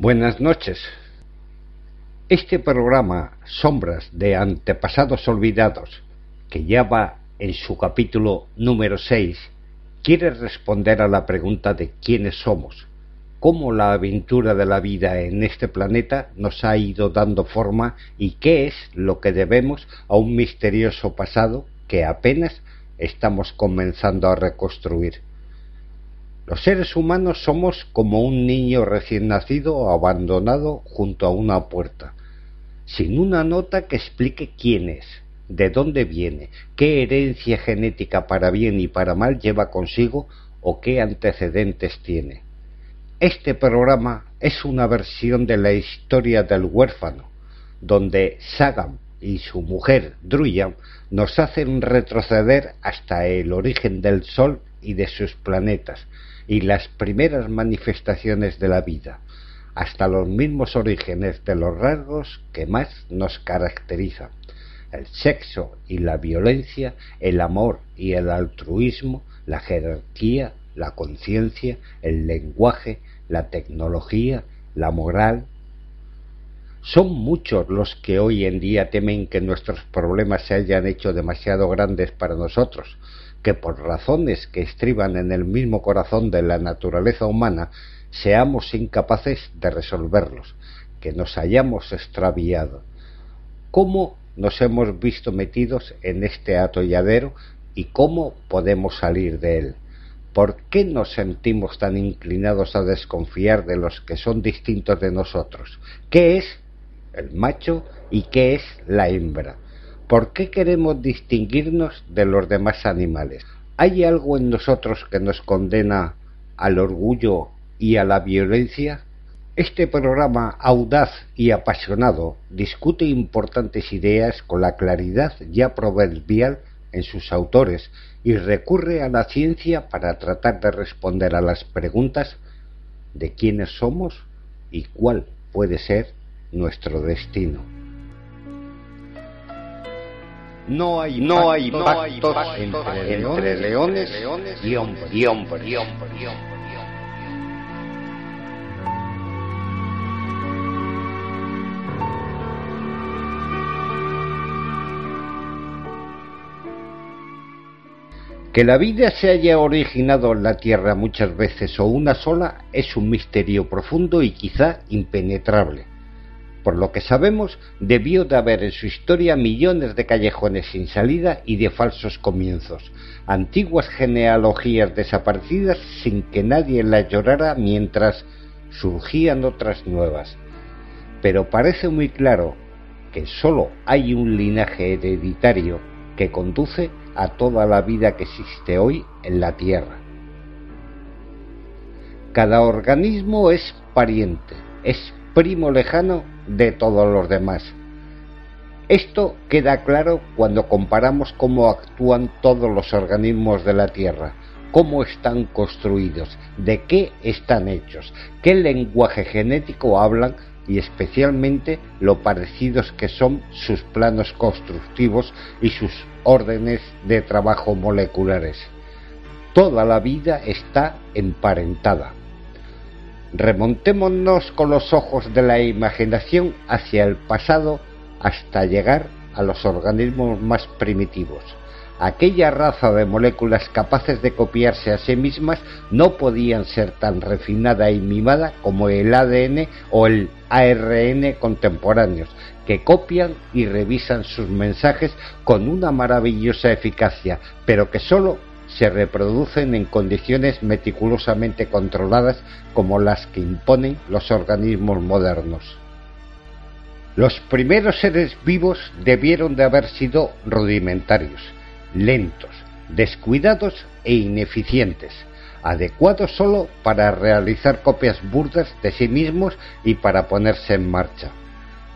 Buenas noches. Este programa, Sombras de Antepasados Olvidados, que ya va en su capítulo número 6, quiere responder a la pregunta de quiénes somos, cómo la aventura de la vida en este planeta nos ha ido dando forma y qué es lo que debemos a un misterioso pasado que apenas estamos comenzando a reconstruir. Los seres humanos somos como un niño recién nacido abandonado junto a una puerta, sin una nota que explique quién es, de dónde viene, qué herencia genética para bien y para mal lleva consigo o qué antecedentes tiene. Este programa es una versión de la historia del huérfano, donde Sagam y su mujer Druyam nos hacen retroceder hasta el origen del Sol y de sus planetas, y las primeras manifestaciones de la vida, hasta los mismos orígenes de los rasgos que más nos caracterizan, el sexo y la violencia, el amor y el altruismo, la jerarquía, la conciencia, el lenguaje, la tecnología, la moral. Son muchos los que hoy en día temen que nuestros problemas se hayan hecho demasiado grandes para nosotros, que por razones que estriban en el mismo corazón de la naturaleza humana seamos incapaces de resolverlos, que nos hayamos extraviado. ¿Cómo nos hemos visto metidos en este atolladero y cómo podemos salir de él? ¿Por qué nos sentimos tan inclinados a desconfiar de los que son distintos de nosotros? ¿Qué es el macho y qué es la hembra? ¿Por qué queremos distinguirnos de los demás animales? ¿Hay algo en nosotros que nos condena al orgullo y a la violencia? Este programa audaz y apasionado discute importantes ideas con la claridad ya proverbial en sus autores y recurre a la ciencia para tratar de responder a las preguntas de quiénes somos y cuál puede ser nuestro destino. No hay, no hay pactos, entre, leones, y hombres. Y hombres. Y hombres. Que la vida se haya originado en la Tierra muchas veces o una sola es un misterio profundo y quizá impenetrable. Por lo que sabemos, debió de haber en su historia millones de callejones sin salida y de falsos comienzos, antiguas genealogías desaparecidas sin que nadie las llorara mientras surgían otras nuevas. Pero parece muy claro que sólo hay un linaje hereditario que conduce a toda la vida que existe hoy en la Tierra. Cada organismo es pariente, es primo lejano de todos los demás. Esto queda claro cuando comparamos cómo actúan todos los organismos de la Tierra, cómo están construidos, de qué están hechos, qué lenguaje genético hablan y especialmente lo parecidos que son sus planos constructivos y sus órdenes de trabajo moleculares. Toda la vida está emparentada. Remontémonos con los ojos de la imaginación hacia el pasado hasta llegar a los organismos más primitivos. Aquella raza de moléculas capaces de copiarse a sí mismas no podían ser tan refinada y mimada como el ADN o el ARN contemporáneos, que copian y revisan sus mensajes con una maravillosa eficacia, pero que sólo se reproducen en condiciones meticulosamente controladas como las que imponen los organismos modernos. Los primeros seres vivos debieron de haber sido rudimentarios, lentos, descuidados e ineficientes, adecuados solo para realizar copias burdas de sí mismos y para ponerse en marcha.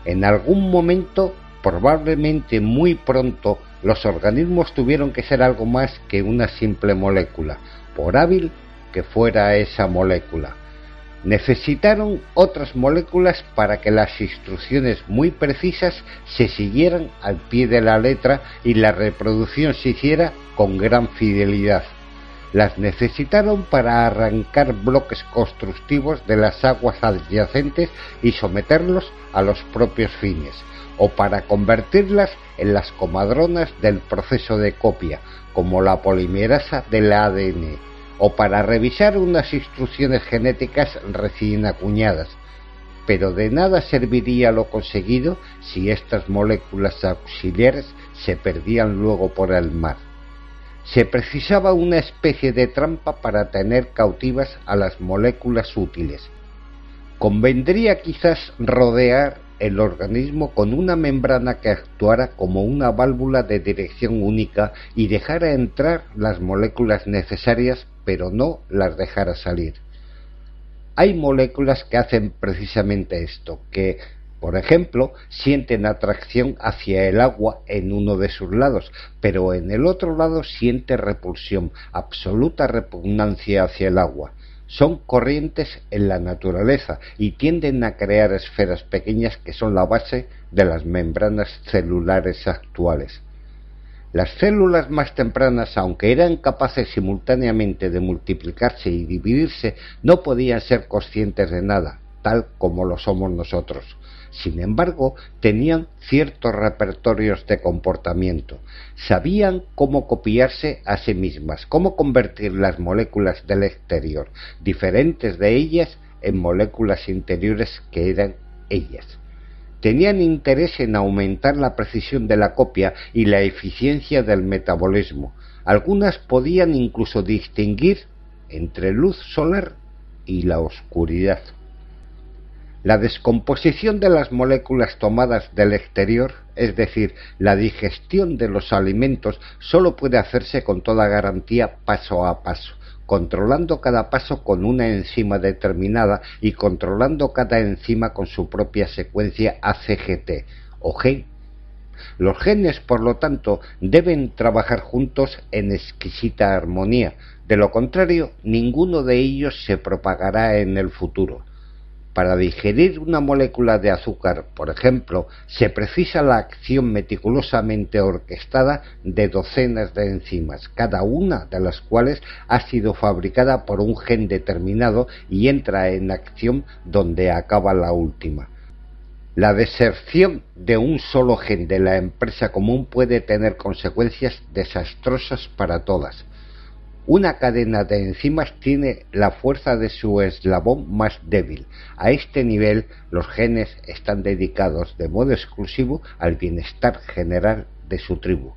En algún momento, probablemente muy pronto, los organismos tuvieron que ser algo más que una simple molécula, por hábil que fuera esa molécula. Necesitaron otras moléculas para que las instrucciones muy precisas se siguieran al pie de la letra y la reproducción se hiciera con gran fidelidad. las necesitaron para arrancar bloques constructivos de las aguas adyacentes y someterlos a los propios fines, o para convertirlas en las comadronas del proceso de copia, como la polimerasa del ADN, o para revisar unas instrucciones genéticas recién acuñadas. Pero de nada serviría lo conseguido si estas moléculas auxiliares se perdían luego por el mar. Se precisaba una especie de trampa para tener cautivas a las moléculas útiles. Convendría quizás rodear el organismo con una membrana que actuara como una válvula de dirección única y dejara entrar las moléculas necesarias pero no las dejara salir. Hay moléculas que hacen precisamente esto, que, por ejemplo, sienten atracción hacia el agua en uno de sus lados, pero en el otro lado siente repulsión, absoluta repugnancia hacia el agua son corrientes en la naturaleza y tienden a crear esferas pequeñas que son la base de las membranas celulares actuales. Las células más tempranas, aunque eran capaces simultáneamente de multiplicarse y dividirse, no podían ser conscientes de nada, tal como lo somos nosotros. Sin embargo, tenían ciertos repertorios de comportamiento. Sabían cómo copiarse a sí mismas, cómo convertir las moléculas del exterior, diferentes de ellas, en moléculas interiores que eran ellas. Tenían interés en aumentar la precisión de la copia y la eficiencia del metabolismo. Algunas podían incluso distinguir entre luz solar y la oscuridad. La descomposición de las moléculas tomadas del exterior, es decir, la digestión de los alimentos, solo puede hacerse con toda garantía paso a paso, controlando cada paso con una enzima determinada y controlando cada enzima con su propia secuencia ACGT o gen. Los genes, por lo tanto, deben trabajar juntos en exquisita armonía, de lo contrario, ninguno de ellos se propagará en el futuro. Para digerir una molécula de azúcar, por ejemplo, se precisa la acción meticulosamente orquestada de docenas de enzimas, cada una de las cuales ha sido fabricada por un gen determinado y entra en acción donde acaba la última. La deserción de un solo gen de la empresa común puede tener consecuencias desastrosas para todas una cadena de enzimas tiene la fuerza de su eslabón más débil. A este nivel, los genes están dedicados de modo exclusivo al bienestar general de su tribu.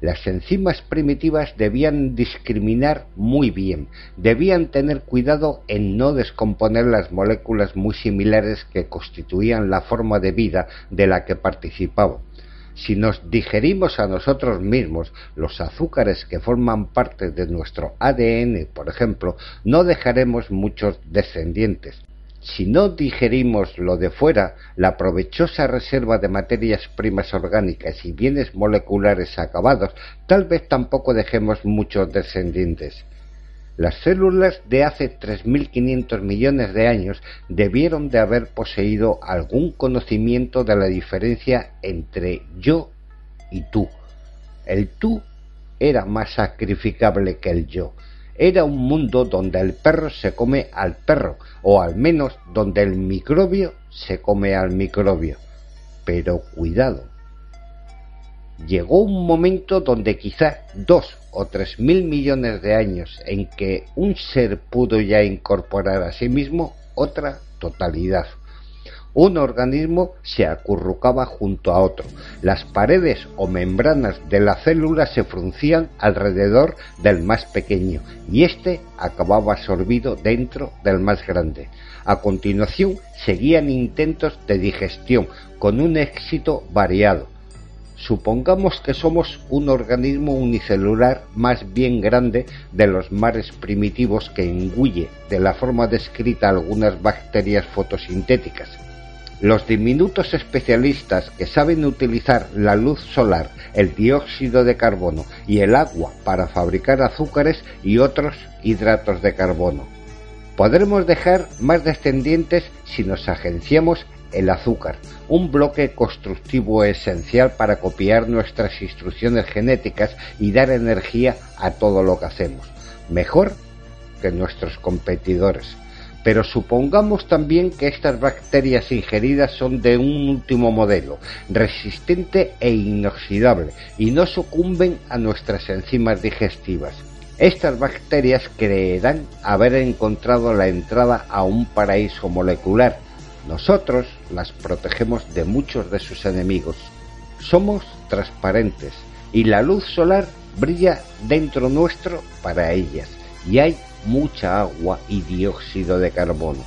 Las enzimas primitivas debían discriminar muy bien, debían tener cuidado en no descomponer las moléculas muy similares que constituían la forma de vida de la que participaban si nos digerimos a nosotros mismos los azúcares que forman parte de nuestro ADN, por ejemplo, no dejaremos muchos descendientes. Si no digerimos lo de fuera, la provechosa reserva de materias primas orgánicas y bienes moleculares acabados, tal vez tampoco dejemos muchos descendientes. Las células de hace 3.500 millones de años debieron de haber poseído algún conocimiento de la diferencia entre yo y tú. El tú era más sacrificable que el yo. Era un mundo donde el perro se come al perro, o al menos donde el microbio se come al microbio. Pero cuidado, llegó un momento donde quizá dos o tres mil millones de años en que un ser pudo ya incorporar a sí mismo otra totalidad. Un organismo se acurrucaba junto a otro. Las paredes o membranas de la célula se fruncían alrededor del más pequeño y éste acababa absorbido dentro del más grande. A continuación seguían intentos de digestión con un éxito variado Supongamos que somos un organismo unicelular más bien grande de los mares primitivos que engulle de la forma descrita algunas bacterias fotosintéticas. Los diminutos especialistas que saben utilizar la luz solar, el dióxido de carbono y el agua para fabricar azúcares y otros hidratos de carbono. Podremos dejar más descendientes si nos agenciamos el azúcar, un bloque constructivo esencial para copiar nuestras instrucciones genéticas y dar energía a todo lo que hacemos. mejor que nuestros competidores. Pero supongamos también que estas bacterias ingeridas son de un último modelo, resistente e inoxidable, y no sucumben a nuestras enzimas digestivas. Estas bacterias creerán haber encontrado la entrada a un paraíso molecular. Nosotros las protegemos de muchos de sus enemigos. Somos transparentes y la luz solar brilla dentro nuestro para ellas y hay mucha agua y dióxido de carbono.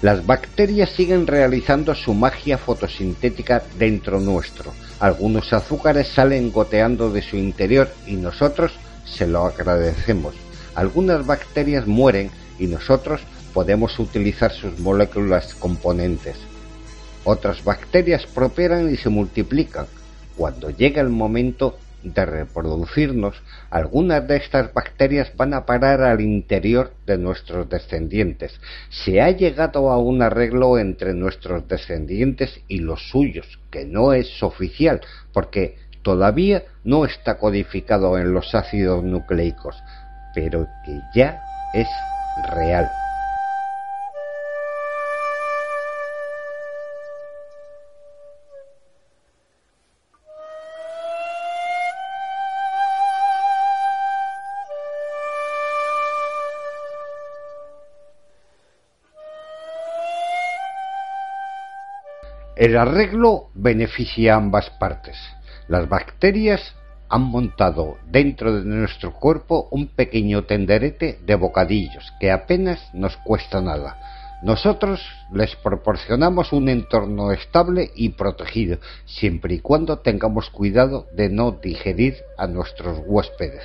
Las bacterias siguen realizando su magia fotosintética dentro nuestro. Algunos azúcares salen goteando de su interior y nosotros se lo agradecemos. Algunas bacterias mueren y nosotros podemos utilizar sus moléculas componentes. Otras bacterias prosperan y se multiplican. Cuando llega el momento de reproducirnos, algunas de estas bacterias van a parar al interior de nuestros descendientes. Se ha llegado a un arreglo entre nuestros descendientes y los suyos, que no es oficial, porque todavía no está codificado en los ácidos nucleicos, pero que ya es real. El arreglo beneficia a ambas partes. Las bacterias han montado dentro de nuestro cuerpo un pequeño tenderete de bocadillos que apenas nos cuesta nada. Nosotros les proporcionamos un entorno estable y protegido, siempre y cuando tengamos cuidado de no digerir a nuestros huéspedes.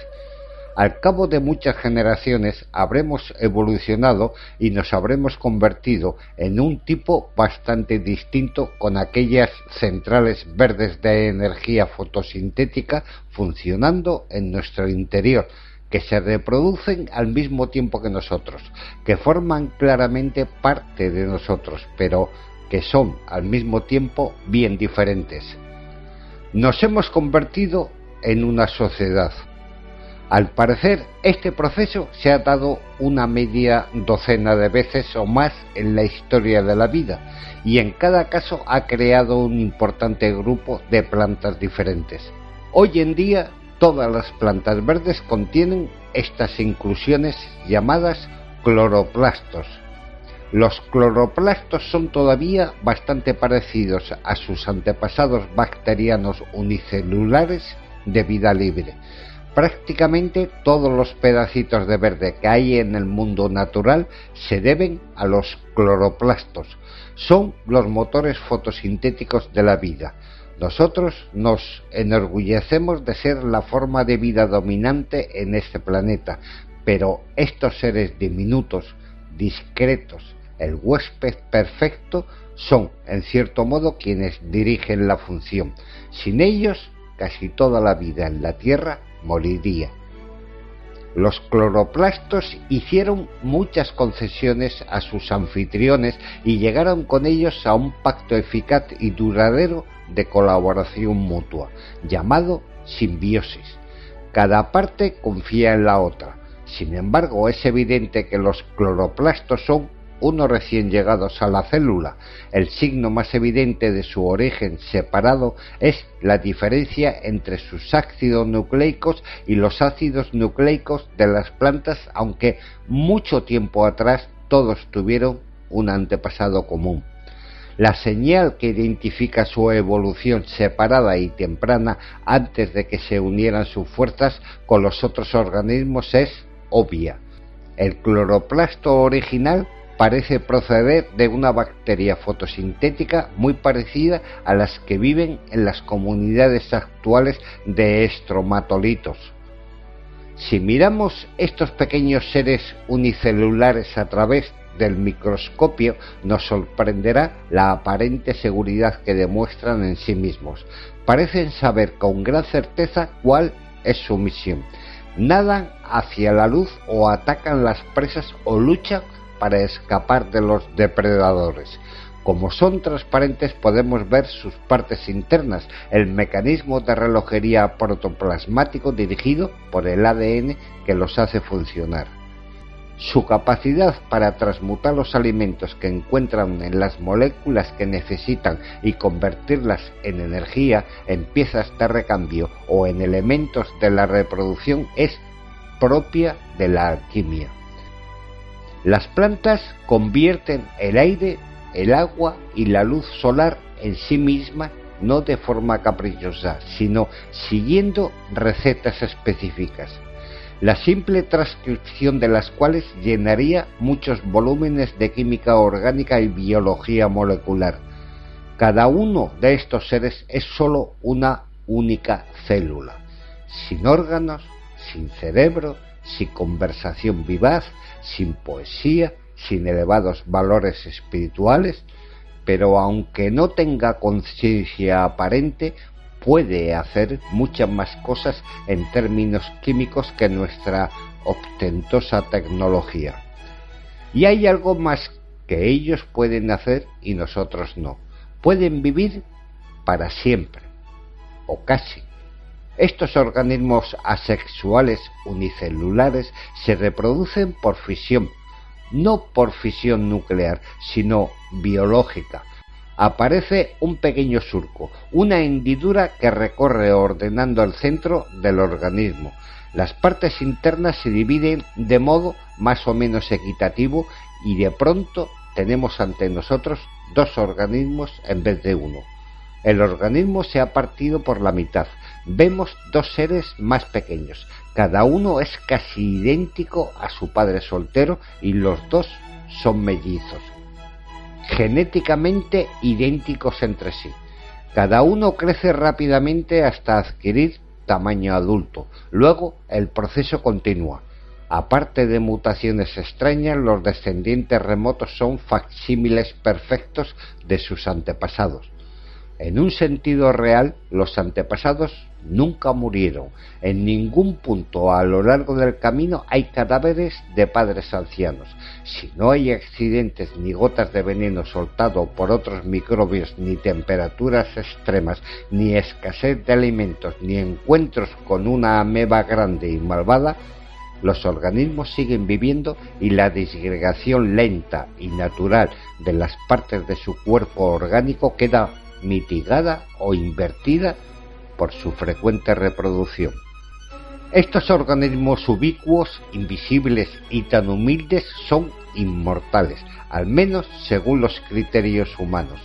Al cabo de muchas generaciones habremos evolucionado y nos habremos convertido en un tipo bastante distinto con aquellas centrales verdes de energía fotosintética funcionando en nuestro interior, que se reproducen al mismo tiempo que nosotros, que forman claramente parte de nosotros, pero que son al mismo tiempo bien diferentes. Nos hemos convertido en una sociedad, al parecer, este proceso se ha dado una media docena de veces o más en la historia de la vida y en cada caso ha creado un importante grupo de plantas diferentes. Hoy en día, todas las plantas verdes contienen estas inclusiones llamadas cloroplastos. Los cloroplastos son todavía bastante parecidos a sus antepasados bacterianos unicelulares de vida libre, Prácticamente todos los pedacitos de verde que hay en el mundo natural se deben a los cloroplastos. Son los motores fotosintéticos de la vida. Nosotros nos enorgullecemos de ser la forma de vida dominante en este planeta, pero estos seres diminutos, discretos, el huésped perfecto, son, en cierto modo, quienes dirigen la función. Sin ellos, casi toda la vida en la Tierra moriría. Los cloroplastos hicieron muchas concesiones a sus anfitriones y llegaron con ellos a un pacto eficaz y duradero de colaboración mutua, llamado simbiosis. Cada parte confía en la otra. Sin embargo, es evidente que los cloroplastos son unos recién llegados a la célula. El signo más evidente de su origen separado es la diferencia entre sus ácidos nucleicos y los ácidos nucleicos de las plantas, aunque mucho tiempo atrás todos tuvieron un antepasado común. La señal que identifica su evolución separada y temprana antes de que se unieran sus fuerzas con los otros organismos es obvia. El cloroplasto original parece proceder de una bacteria fotosintética muy parecida a las que viven en las comunidades actuales de estromatolitos. Si miramos estos pequeños seres unicelulares a través del microscopio, nos sorprenderá la aparente seguridad que demuestran en sí mismos. Parecen saber con gran certeza cuál es su misión. Nadan hacia la luz o atacan las presas o luchan para escapar de los depredadores. Como son transparentes podemos ver sus partes internas, el mecanismo de relojería protoplasmático dirigido por el ADN que los hace funcionar. Su capacidad para transmutar los alimentos que encuentran en las moléculas que necesitan y convertirlas en energía, en piezas de recambio o en elementos de la reproducción es propia de la alquimia. Las plantas convierten el aire el agua y la luz solar en sí misma no de forma caprichosa, sino siguiendo recetas específicas, la simple transcripción de las cuales llenaría muchos volúmenes de química orgánica y biología molecular. Cada uno de estos seres es sólo una única célula, sin órganos, sin cerebro, sin conversación vivaz, sin poesía, sin elevados valores espirituales, pero aunque no tenga conciencia aparente, puede hacer muchas más cosas en términos químicos que nuestra ostentosa tecnología. Y hay algo más que ellos pueden hacer y nosotros no. Pueden vivir para siempre, o casi. Estos organismos asexuales unicelulares se reproducen por fisión no por fisión nuclear, sino biológica. Aparece un pequeño surco, una hendidura que recorre ordenando el centro del organismo. Las partes internas se dividen de modo más o menos equitativo y de pronto tenemos ante nosotros dos organismos en vez de uno. El organismo se ha partido por la mitad. Vemos dos seres más pequeños, cada uno es casi idéntico a su padre soltero y los dos son mellizos. Genéticamente idénticos entre sí. Cada uno crece rápidamente hasta adquirir tamaño adulto. Luego el proceso continúa. Aparte de mutaciones extrañas, los descendientes remotos son facsímiles perfectos de sus antepasados. En un sentido real, los antepasados nunca murieron. En ningún punto a lo largo del camino hay cadáveres de padres ancianos. Si no hay accidentes ni gotas de veneno soltado por otros microbios, ni temperaturas extremas, ni escasez de alimentos, ni encuentros con una ameba grande y malvada, los organismos siguen viviendo y la disgregación lenta y natural de las partes de su cuerpo orgánico queda mitigada o invertida por su frecuente reproducción. Estos organismos ubicuos, invisibles y tan humildes son inmortales, al menos según los criterios humanos.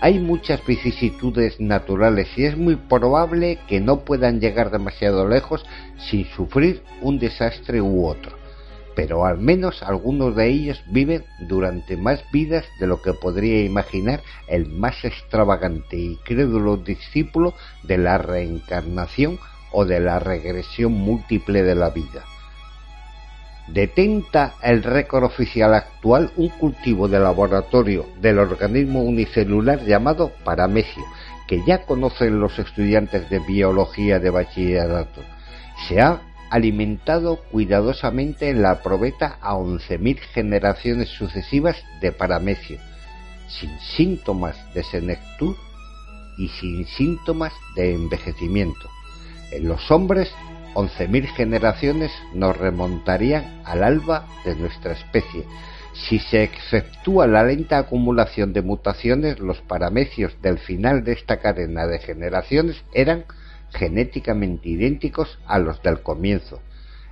Hay muchas vicisitudes naturales y es muy probable que no puedan llegar demasiado lejos sin sufrir un desastre u otro pero al menos algunos de ellos viven durante más vidas de lo que podría imaginar el más extravagante y crédulo discípulo de la reencarnación o de la regresión múltiple de la vida. Detenta el récord oficial actual un cultivo de laboratorio del organismo unicelular llamado paramecio, que ya conocen los estudiantes de biología de bachillerato. Se ha alimentado cuidadosamente en la probeta a 11.000 generaciones sucesivas de paramecio, sin síntomas de senectud y sin síntomas de envejecimiento. En los hombres, 11.000 generaciones nos remontarían al alba de nuestra especie. Si se exceptúa la lenta acumulación de mutaciones, los paramecios del final de esta cadena de generaciones eran genéticamente idénticos a los del comienzo.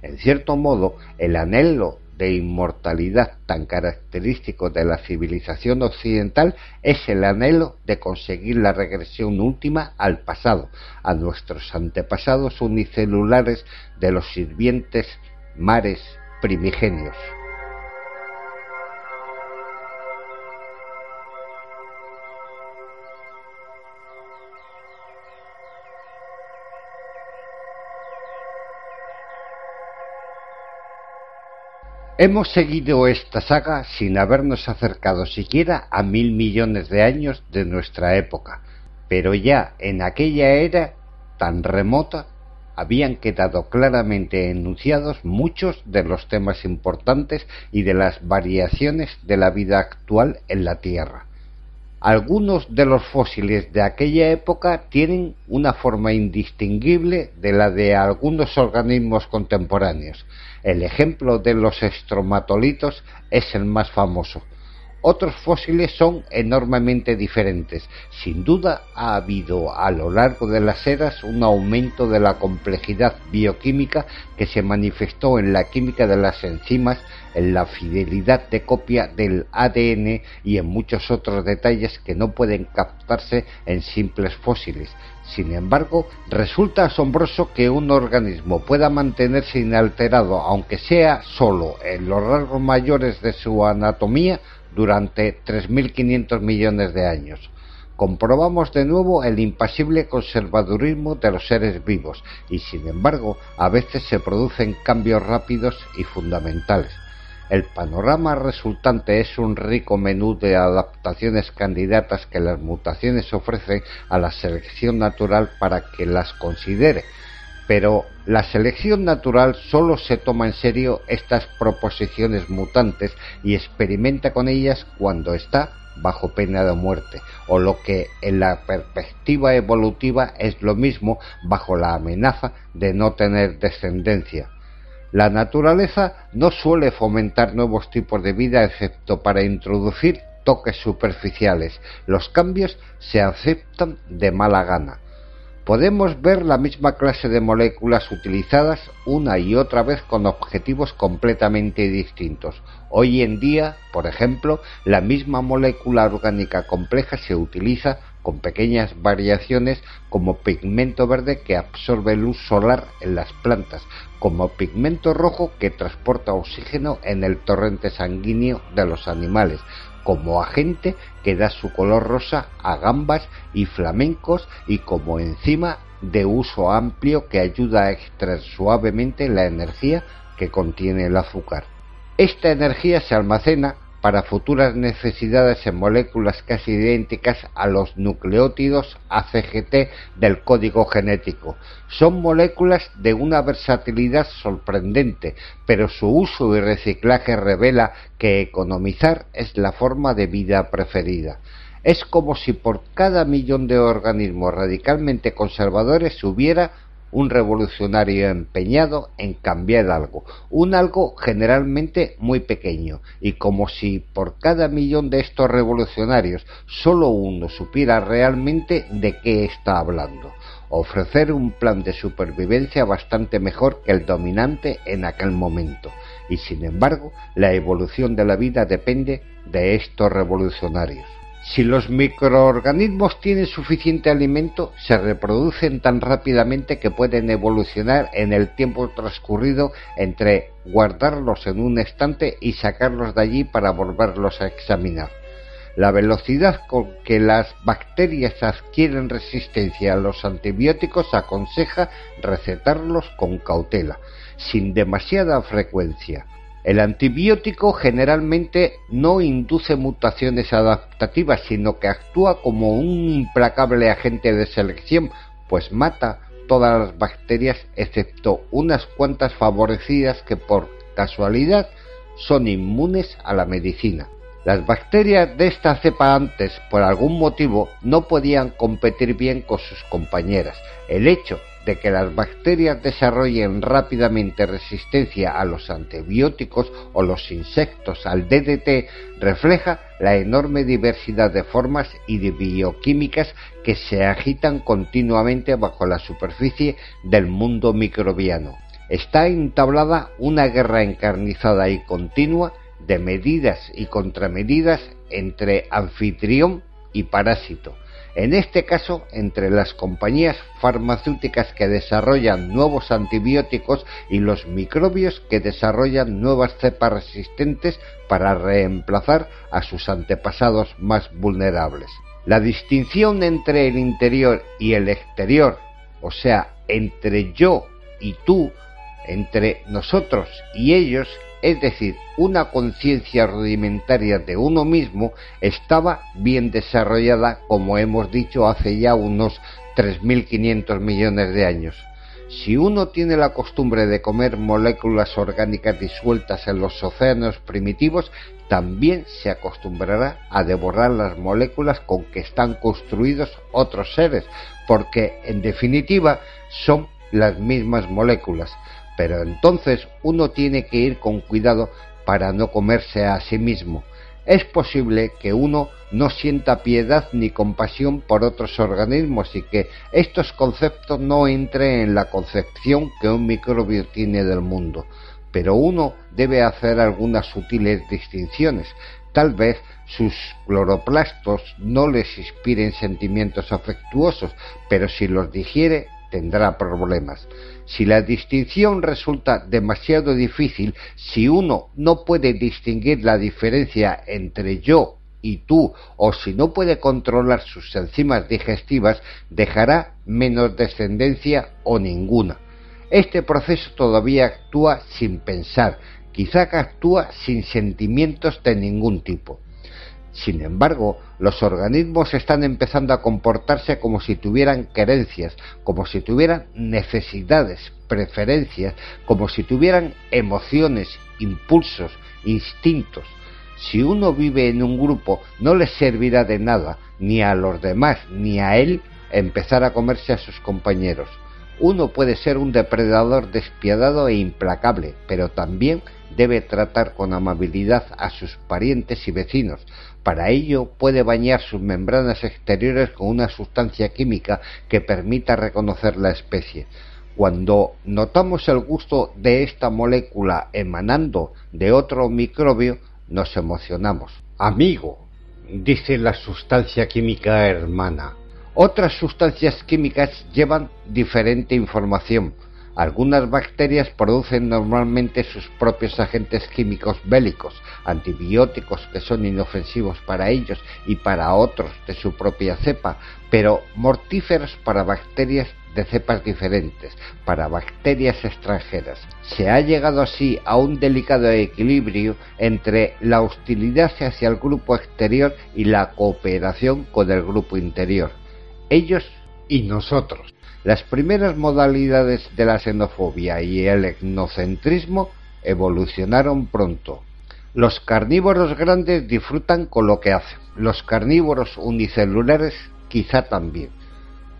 En cierto modo, el anhelo de inmortalidad tan característico de la civilización occidental es el anhelo de conseguir la regresión última al pasado, a nuestros antepasados unicelulares de los sirvientes mares primigenios. Hemos seguido esta saga sin habernos acercado siquiera a mil millones de años de nuestra época, pero ya en aquella era tan remota habían quedado claramente enunciados muchos de los temas importantes y de las variaciones de la vida actual en la Tierra. Algunos de los fósiles de aquella época tienen una forma indistinguible de la de algunos organismos contemporáneos. El ejemplo de los estromatolitos es el más famoso. Otros fósiles son enormemente diferentes. Sin duda ha habido a lo largo de las eras un aumento de la complejidad bioquímica que se manifestó en la química de las enzimas, en la fidelidad de copia del ADN y en muchos otros detalles que no pueden captarse en simples fósiles. Sin embargo, resulta asombroso que un organismo pueda mantenerse inalterado, aunque sea solo en los rasgos mayores de su anatomía, durante 3.500 millones de años. Comprobamos de nuevo el impasible conservadurismo de los seres vivos y sin embargo a veces se producen cambios rápidos y fundamentales. El panorama resultante es un rico menú de adaptaciones candidatas que las mutaciones ofrecen a la selección natural para que las considere pero la selección natural solo se toma en serio estas proposiciones mutantes y experimenta con ellas cuando está bajo pena de muerte, o lo que en la perspectiva evolutiva es lo mismo bajo la amenaza de no tener descendencia. La naturaleza no suele fomentar nuevos tipos de vida excepto para introducir toques superficiales. Los cambios se aceptan de mala gana podemos ver la misma clase de moléculas utilizadas una y otra vez con objetivos completamente distintos. Hoy en día, por ejemplo, la misma molécula orgánica compleja se utiliza con pequeñas variaciones como pigmento verde que absorbe luz solar en las plantas, como pigmento rojo que transporta oxígeno en el torrente sanguíneo de los animales, como agente que da su color rosa a gambas y flamencos y como enzima de uso amplio que ayuda a extraer suavemente la energía que contiene el azúcar. Esta energía se almacena para futuras necesidades en moléculas casi idénticas a los nucleótidos ACGT del código genético. Son moléculas de una versatilidad sorprendente, pero su uso y reciclaje revela que economizar es la forma de vida preferida. Es como si por cada millón de organismos radicalmente conservadores hubiera un revolucionario empeñado en cambiar algo, un algo generalmente muy pequeño, y como si por cada millón de estos revolucionarios solo uno supiera realmente de qué está hablando, ofrecer un plan de supervivencia bastante mejor que el dominante en aquel momento, y sin embargo la evolución de la vida depende de estos revolucionarios. Si los microorganismos tienen suficiente alimento, se reproducen tan rápidamente que pueden evolucionar en el tiempo transcurrido entre guardarlos en un estante y sacarlos de allí para volverlos a examinar. La velocidad con que las bacterias adquieren resistencia a los antibióticos aconseja recetarlos con cautela, sin demasiada frecuencia el antibiótico generalmente no induce mutaciones adaptativas, sino que actúa como un implacable agente de selección, pues mata todas las bacterias excepto unas cuantas favorecidas que por casualidad son inmunes a la medicina. Las bacterias de esta cepa antes, por algún motivo, no podían competir bien con sus compañeras. El hecho de que las bacterias desarrollen rápidamente resistencia a los antibióticos o los insectos al DDT refleja la enorme diversidad de formas y de bioquímicas que se agitan continuamente bajo la superficie del mundo microbiano. Está entablada una guerra encarnizada y continua de medidas y contramedidas entre anfitrión y parásito en este caso entre las compañías farmacéuticas que desarrollan nuevos antibióticos y los microbios que desarrollan nuevas cepas resistentes para reemplazar a sus antepasados más vulnerables. La distinción entre el interior y el exterior, o sea, entre yo y tú, entre nosotros y ellos, es decir, una conciencia rudimentaria de uno mismo, estaba bien desarrollada, como hemos dicho, hace ya unos 3.500 millones de años. Si uno tiene la costumbre de comer moléculas orgánicas disueltas en los océanos primitivos, también se acostumbrará a devorar las moléculas con que están construidos otros seres, porque en definitiva son las mismas moléculas. Pero entonces uno tiene que ir con cuidado para no comerse a sí mismo. Es posible que uno no sienta piedad ni compasión por otros organismos y que estos conceptos no entren en la concepción que un microbio tiene del mundo pero uno debe hacer algunas sutiles distinciones. Tal vez sus cloroplastos no les inspiren sentimientos afectuosos, pero si los digiere tendrá problemas. Si la distinción resulta demasiado difícil, si uno no puede distinguir la diferencia entre yo y tú, o si no puede controlar sus enzimas digestivas, dejará menos descendencia o ninguna. Este proceso todavía actúa sin pensar, quizá actúa sin sentimientos de ningún tipo. Sin embargo, los organismos están empezando a comportarse como si tuvieran querencias, como si tuvieran necesidades, preferencias, como si tuvieran emociones, impulsos, instintos. Si uno vive en un grupo, no le servirá de nada, ni a los demás, ni a él, empezar a comerse a sus compañeros. Uno puede ser un depredador despiadado e implacable, pero también debe tratar con amabilidad a sus parientes y vecinos. Para ello puede bañar sus membranas exteriores con una sustancia química que permita reconocer la especie. Cuando notamos el gusto de esta molécula emanando de otro microbio, nos emocionamos. Amigo, dice la sustancia química hermana, otras sustancias químicas llevan diferente información. Algunas bacterias producen normalmente sus propios agentes químicos bélicos, antibióticos que son inofensivos para ellos y para otros de su propia cepa, pero mortíferos para bacterias de cepas diferentes, para bacterias extranjeras. Se ha llegado así a un delicado equilibrio entre la hostilidad hacia el grupo exterior y la cooperación con el grupo interior ellos y nosotros. Las primeras modalidades de la xenofobia y el etnocentrismo evolucionaron pronto. Los carnívoros grandes disfrutan con lo que hacen. Los carnívoros unicelulares quizá también.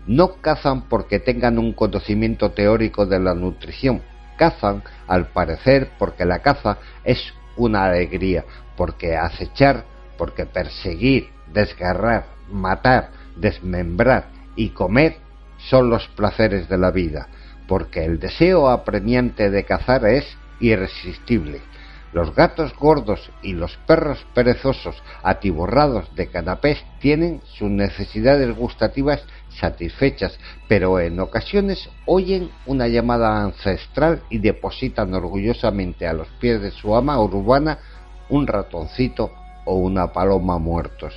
No cazan porque tengan un conocimiento teórico de la nutrición. Cazan, al parecer, porque la caza es una alegría, porque acechar, porque perseguir, desgarrar, matar, desmembrar y comer son los placeres de la vida, porque el deseo apremiante de cazar es irresistible. Los gatos gordos y los perros perezosos atiborrados de canapés tienen sus necesidades gustativas satisfechas, pero en ocasiones oyen una llamada ancestral y depositan orgullosamente a los pies de su ama urbana un ratoncito o una paloma muertos.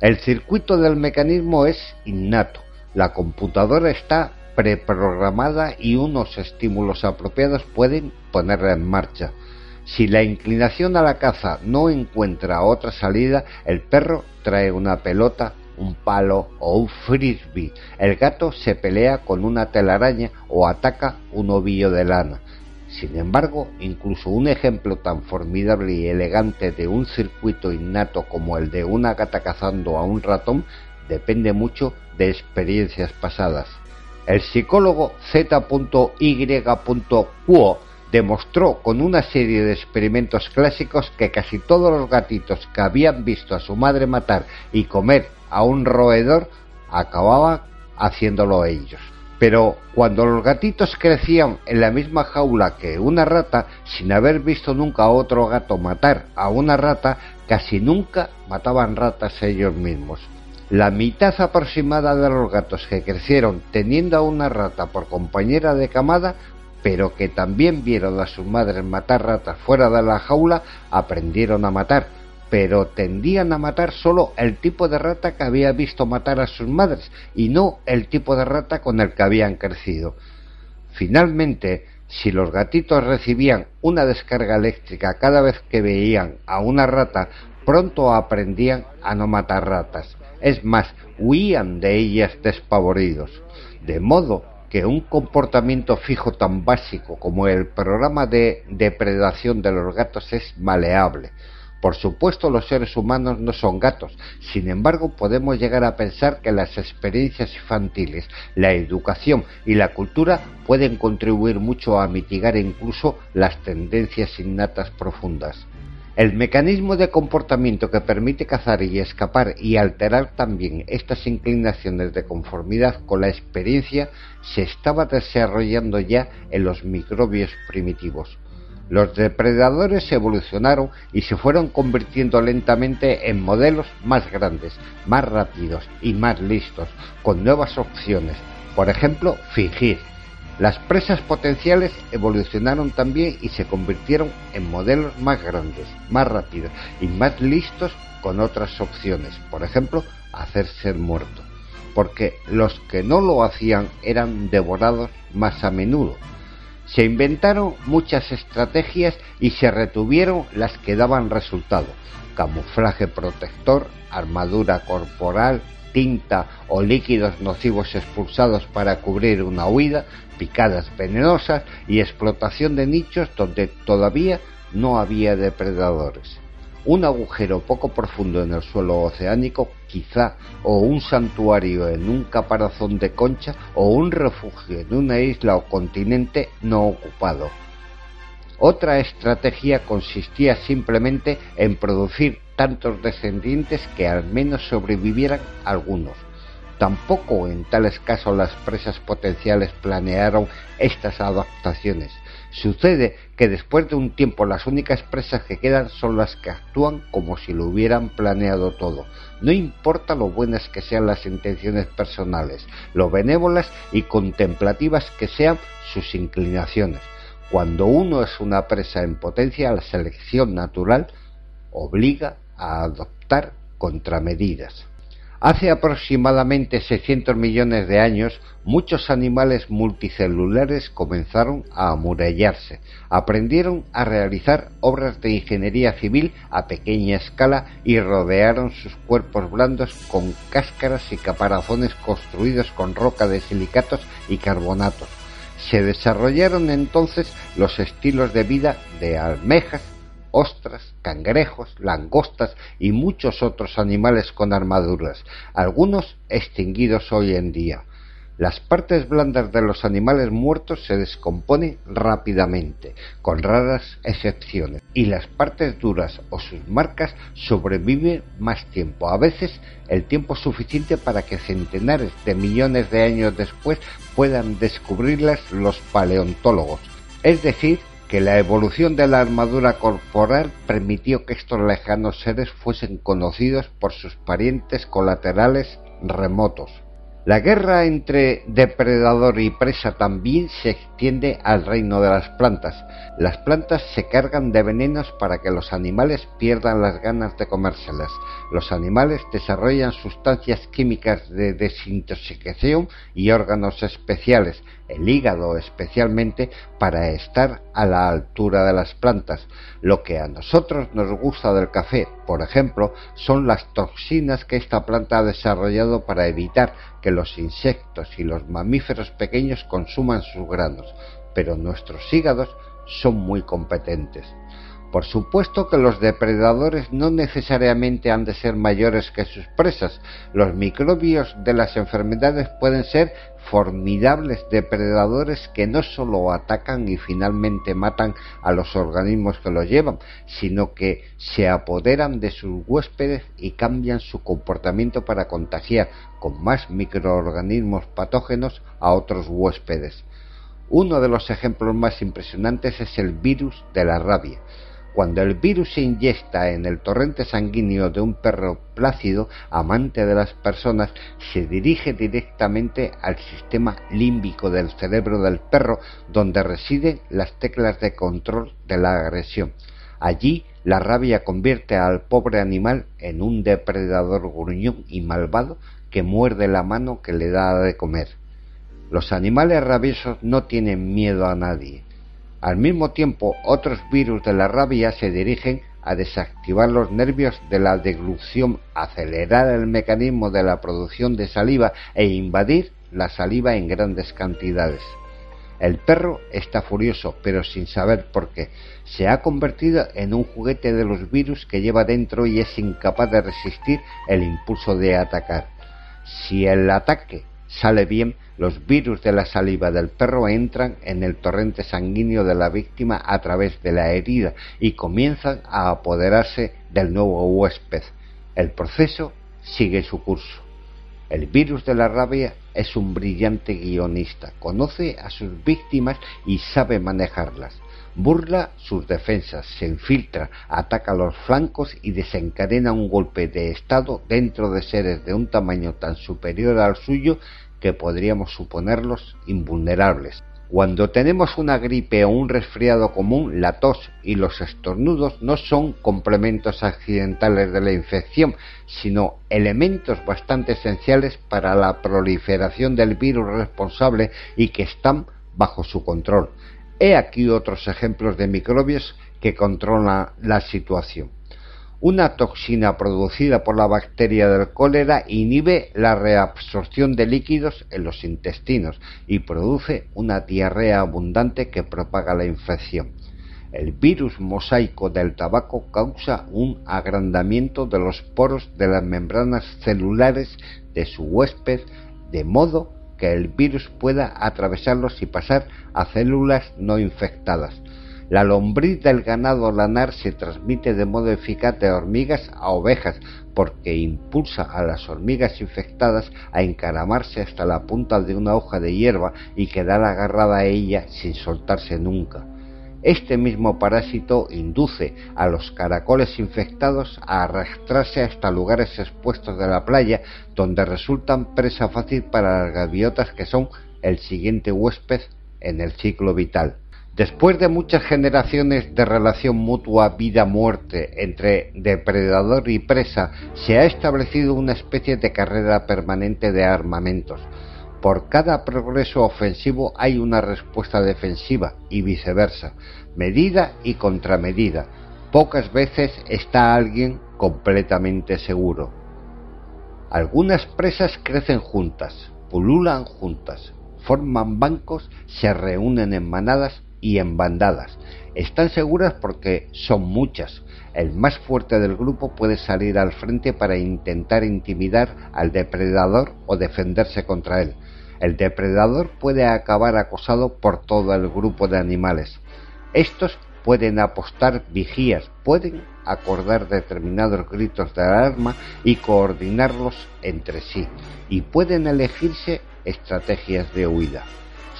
El circuito del mecanismo es innato. La computadora está preprogramada y unos estímulos apropiados pueden ponerla en marcha. Si la inclinación a la caza no encuentra otra salida, el perro trae una pelota, un palo o un frisbee. El gato se pelea con una telaraña o ataca un ovillo de lana. Sin embargo, incluso un ejemplo tan formidable y elegante de un circuito innato como el de una gata cazando a un ratón depende mucho de experiencias pasadas. El psicólogo Z.Y.Quo demostró con una serie de experimentos clásicos que casi todos los gatitos que habían visto a su madre matar y comer a un roedor acababan haciéndolo ellos. Pero cuando los gatitos crecían en la misma jaula que una rata, sin haber visto nunca a otro gato matar a una rata, casi nunca mataban ratas ellos mismos. La mitad aproximada de los gatos que crecieron teniendo a una rata por compañera de camada, pero que también vieron a sus madres matar ratas fuera de la jaula, aprendieron a matar pero tendían a matar solo el tipo de rata que había visto matar a sus madres y no el tipo de rata con el que habían crecido. Finalmente, si los gatitos recibían una descarga eléctrica cada vez que veían a una rata, pronto aprendían a no matar ratas. Es más, huían de ellas despavoridos. De modo que un comportamiento fijo tan básico como el programa de depredación de los gatos es maleable. Por supuesto, los seres humanos no son gatos, sin embargo, podemos llegar a pensar que las experiencias infantiles, la educación y la cultura pueden contribuir mucho a mitigar incluso las tendencias innatas profundas. El mecanismo de comportamiento que permite cazar y escapar y alterar también estas inclinaciones de conformidad con la experiencia se estaba desarrollando ya en los microbios primitivos. Los depredadores evolucionaron y se fueron convirtiendo lentamente en modelos más grandes, más rápidos y más listos, con nuevas opciones. Por ejemplo, fingir, las presas potenciales evolucionaron también y se convirtieron en modelos más grandes, más rápidos y más listos con otras opciones, por ejemplo, hacerse muerto, porque los que no lo hacían eran devorados más a menudo. Se inventaron muchas estrategias y se retuvieron las que daban resultado, camuflaje protector, armadura corporal, tinta o líquidos nocivos expulsados para cubrir una huida, picadas venenosas y explotación de nichos donde todavía no había depredadores. Un agujero poco profundo en el suelo oceánico, quizá, o un santuario en un caparazón de concha, o un refugio en una isla o continente no ocupado. Otra estrategia consistía simplemente en producir tantos descendientes que al menos sobrevivieran algunos. Tampoco en tales casos las presas potenciales planearon estas adaptaciones. Sucede que después de un tiempo las únicas presas que quedan son las que actúan como si lo hubieran planeado todo. No importa lo buenas que sean las intenciones personales, lo benévolas y contemplativas que sean sus inclinaciones. Cuando uno es una presa en potencia, la selección natural obliga a adoptar contramedidas. Hace aproximadamente 600 millones de años, muchos animales multicelulares comenzaron a amurallarse, aprendieron a realizar obras de ingeniería civil a pequeña escala y rodearon sus cuerpos blandos con cáscaras y caparazones construidos con roca de silicatos y carbonatos. Se desarrollaron entonces los estilos de vida de almejas, ostras, cangrejos, langostas y muchos otros animales con armaduras, algunos extinguidos hoy en día. Las partes blandas de los animales muertos se descomponen rápidamente, con raras excepciones, y las partes duras o sus marcas sobreviven más tiempo, a veces el tiempo suficiente para que centenares de millones de años después puedan descubrirlas los paleontólogos, es decir, que la evolución de la armadura corporal permitió que estos lejanos seres fuesen conocidos por sus parientes colaterales remotos. La guerra entre depredador y presa también se extiende al reino de las plantas. Las plantas se cargan de venenos para que los animales pierdan las ganas de comérselas. Los animales desarrollan sustancias químicas de desintoxicación y órganos especiales, el hígado especialmente, para estar a la altura de las plantas. Lo que a nosotros nos gusta del café, por ejemplo, son las toxinas que esta planta ha desarrollado para evitar que los insectos y los mamíferos pequeños consuman sus granos, pero nuestros hígados son muy competentes. Por supuesto que los depredadores no necesariamente han de ser mayores que sus presas. Los microbios de las enfermedades pueden ser formidables depredadores que no solo atacan y finalmente matan a los organismos que los llevan, sino que se apoderan de sus huéspedes y cambian su comportamiento para contagiar con más microorganismos patógenos a otros huéspedes. Uno de los ejemplos más impresionantes es el virus de la rabia. Cuando el virus se inyecta en el torrente sanguíneo de un perro plácido, amante de las personas, se dirige directamente al sistema límbico del cerebro del perro, donde residen las teclas de control de la agresión. Allí la rabia convierte al pobre animal en un depredador gruñón y malvado que muerde la mano que le da de comer. Los animales rabiosos no tienen miedo a nadie al mismo tiempo, otros virus de la rabia se dirigen a desactivar los nervios de la deglución, acelerar el mecanismo de la producción de saliva e invadir la saliva en grandes cantidades. El perro está furioso, pero sin saber por qué. Se ha convertido en un juguete de los virus que lleva dentro y es incapaz de resistir el impulso de atacar. Si el ataque sale bien, los virus de la saliva del perro entran en el torrente sanguíneo de la víctima a través de la herida y comienzan a apoderarse del nuevo huésped. El proceso sigue su curso. El virus de la rabia es un brillante guionista, conoce a sus víctimas y sabe manejarlas. Burla sus defensas, se infiltra, ataca los flancos y desencadena un golpe de estado dentro de seres de un tamaño tan superior al suyo que podríamos suponerlos invulnerables. Cuando tenemos una gripe o un resfriado común, la tos y los estornudos no son complementos accidentales de la infección, sino elementos bastante esenciales para la proliferación del virus responsable y que están bajo su control. He aquí otros ejemplos de microbios que controlan la situación. Una toxina producida por la bacteria del cólera inhibe la reabsorción de líquidos en los intestinos y produce una diarrea abundante que propaga la infección. El virus mosaico del tabaco causa un agrandamiento de los poros de las membranas celulares de su huésped de modo que el virus pueda atravesarlos y pasar a células no infectadas, la lombriz del ganado lanar se transmite de modo eficaz de hormigas a ovejas porque impulsa a las hormigas infectadas a encaramarse hasta la punta de una hoja de hierba y quedar agarrada a ella sin soltarse nunca. Este mismo parásito induce a los caracoles infectados a arrastrarse hasta lugares expuestos de la playa donde resultan presa fácil para las gaviotas que son el siguiente huésped en el ciclo vital. Después de muchas generaciones de relación mutua vida-muerte entre depredador y presa, se ha establecido una especie de carrera permanente de armamentos. Por cada progreso ofensivo hay una respuesta defensiva y viceversa, medida y contramedida. Pocas veces está alguien completamente seguro. Algunas presas crecen juntas, pululan juntas, forman bancos, se reúnen en manadas y en bandadas. Están seguras porque son muchas. El más fuerte del grupo puede salir al frente para intentar intimidar al depredador o defenderse contra él. El depredador puede acabar acosado por todo el grupo de animales. Estos pueden apostar vigías, pueden acordar determinados gritos de alarma y coordinarlos entre sí, y pueden elegirse estrategias de huida.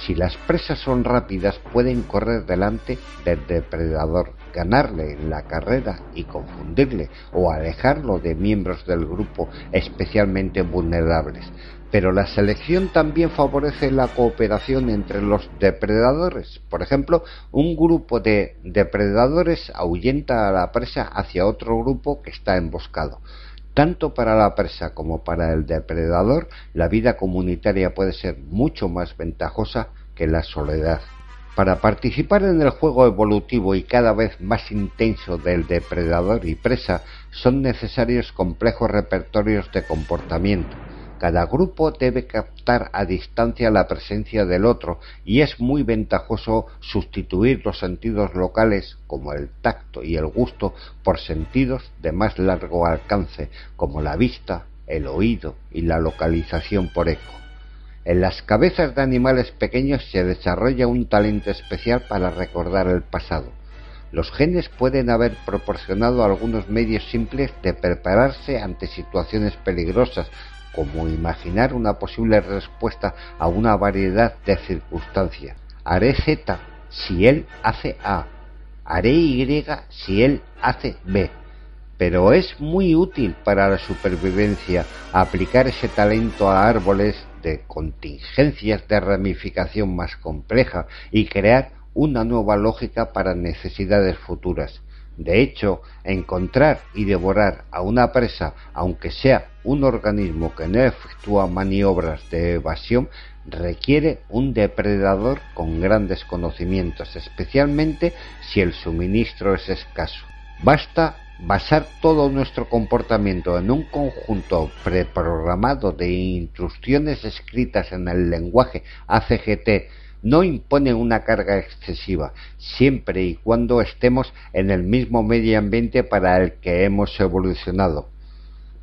Si las presas son rápidas, pueden correr delante del depredador, ganarle en la carrera y confundirle o alejarlo de miembros del grupo especialmente vulnerables. Pero la selección también favorece la cooperación entre los depredadores. Por ejemplo, un grupo de depredadores ahuyenta a la presa hacia otro grupo que está emboscado. Tanto para la presa como para el depredador, la vida comunitaria puede ser mucho más ventajosa que la soledad. Para participar en el juego evolutivo y cada vez más intenso del depredador y presa, son necesarios complejos repertorios de comportamiento cada grupo debe captar a distancia la presencia del otro y es muy ventajoso sustituir los sentidos locales como el tacto y el gusto por sentidos de más largo alcance como la vista, el oído y la localización por eco. En las cabezas de animales pequeños se desarrolla un talento especial para recordar el pasado. Los genes pueden haber proporcionado algunos medios simples de prepararse ante situaciones peligrosas como imaginar una posible respuesta a una variedad de circunstancias. Haré Z si él hace A. Haré Y si él hace B. Pero es muy útil para la supervivencia aplicar ese talento a árboles de contingencias de ramificación más compleja y crear una nueva lógica para necesidades futuras. De hecho, encontrar y devorar a una presa, aunque sea un organismo que no efectúa maniobras de evasión, requiere un depredador con grandes conocimientos, especialmente si el suministro es escaso. Basta basar todo nuestro comportamiento en un conjunto preprogramado de instrucciones escritas en el lenguaje ACGT no impone una carga excesiva, siempre y cuando estemos en el mismo medio ambiente para el que hemos evolucionado.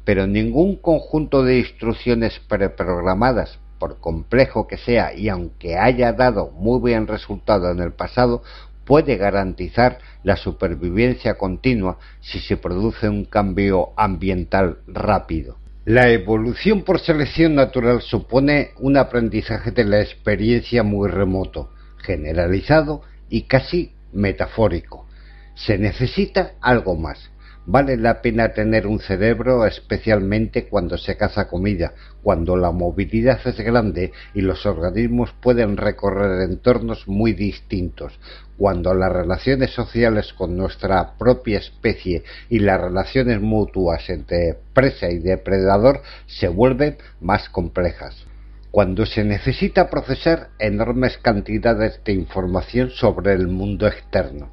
Pero ningún conjunto de instrucciones preprogramadas, por complejo que sea y aunque haya dado muy buen resultado en el pasado, puede garantizar la supervivencia continua si se produce un cambio ambiental rápido. La evolución por selección natural supone un aprendizaje de la experiencia muy remoto, generalizado y casi metafórico. Se necesita algo más, Vale la pena tener un cerebro especialmente cuando se caza comida, cuando la movilidad es grande y los organismos pueden recorrer entornos muy distintos, cuando las relaciones sociales con nuestra propia especie y las relaciones mutuas entre presa y depredador se vuelven más complejas. Cuando se necesita procesar enormes cantidades de información sobre el mundo externo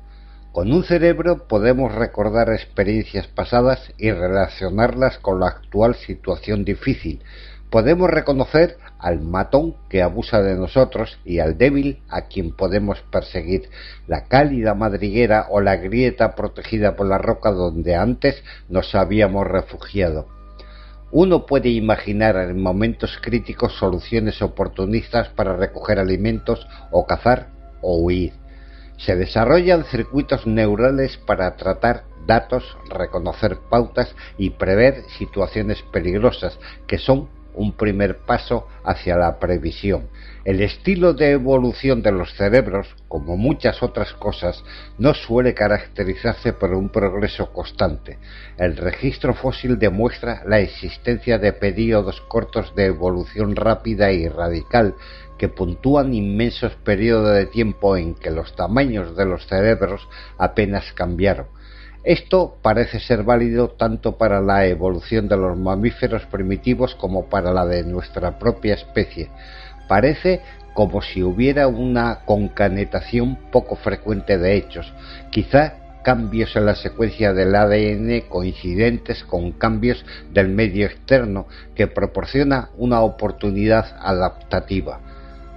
con un cerebro podemos recordar experiencias pasadas y relacionarlas con la actual situación difícil. Podemos reconocer al matón que abusa de nosotros y al débil a quien podemos perseguir, la cálida madriguera o la grieta protegida por la roca donde antes nos habíamos refugiado. Uno puede imaginar en momentos críticos soluciones oportunistas para recoger alimentos o cazar o huir. Se desarrollan circuitos neurales para tratar datos, reconocer pautas y prever situaciones peligrosas, que son un primer paso hacia la previsión. El estilo de evolución de los cerebros, como muchas otras cosas, no suele caracterizarse por un progreso constante. El registro fósil demuestra la existencia de períodos cortos de evolución rápida y radical que puntúan inmensos periodos de tiempo en que los tamaños de los cerebros apenas cambiaron. Esto parece ser válido tanto para la evolución de los mamíferos primitivos como para la de nuestra propia especie. Parece como si hubiera una concanetación poco frecuente de hechos, quizá cambios en la secuencia del ADN coincidentes con cambios del medio externo que proporciona una oportunidad adaptativa.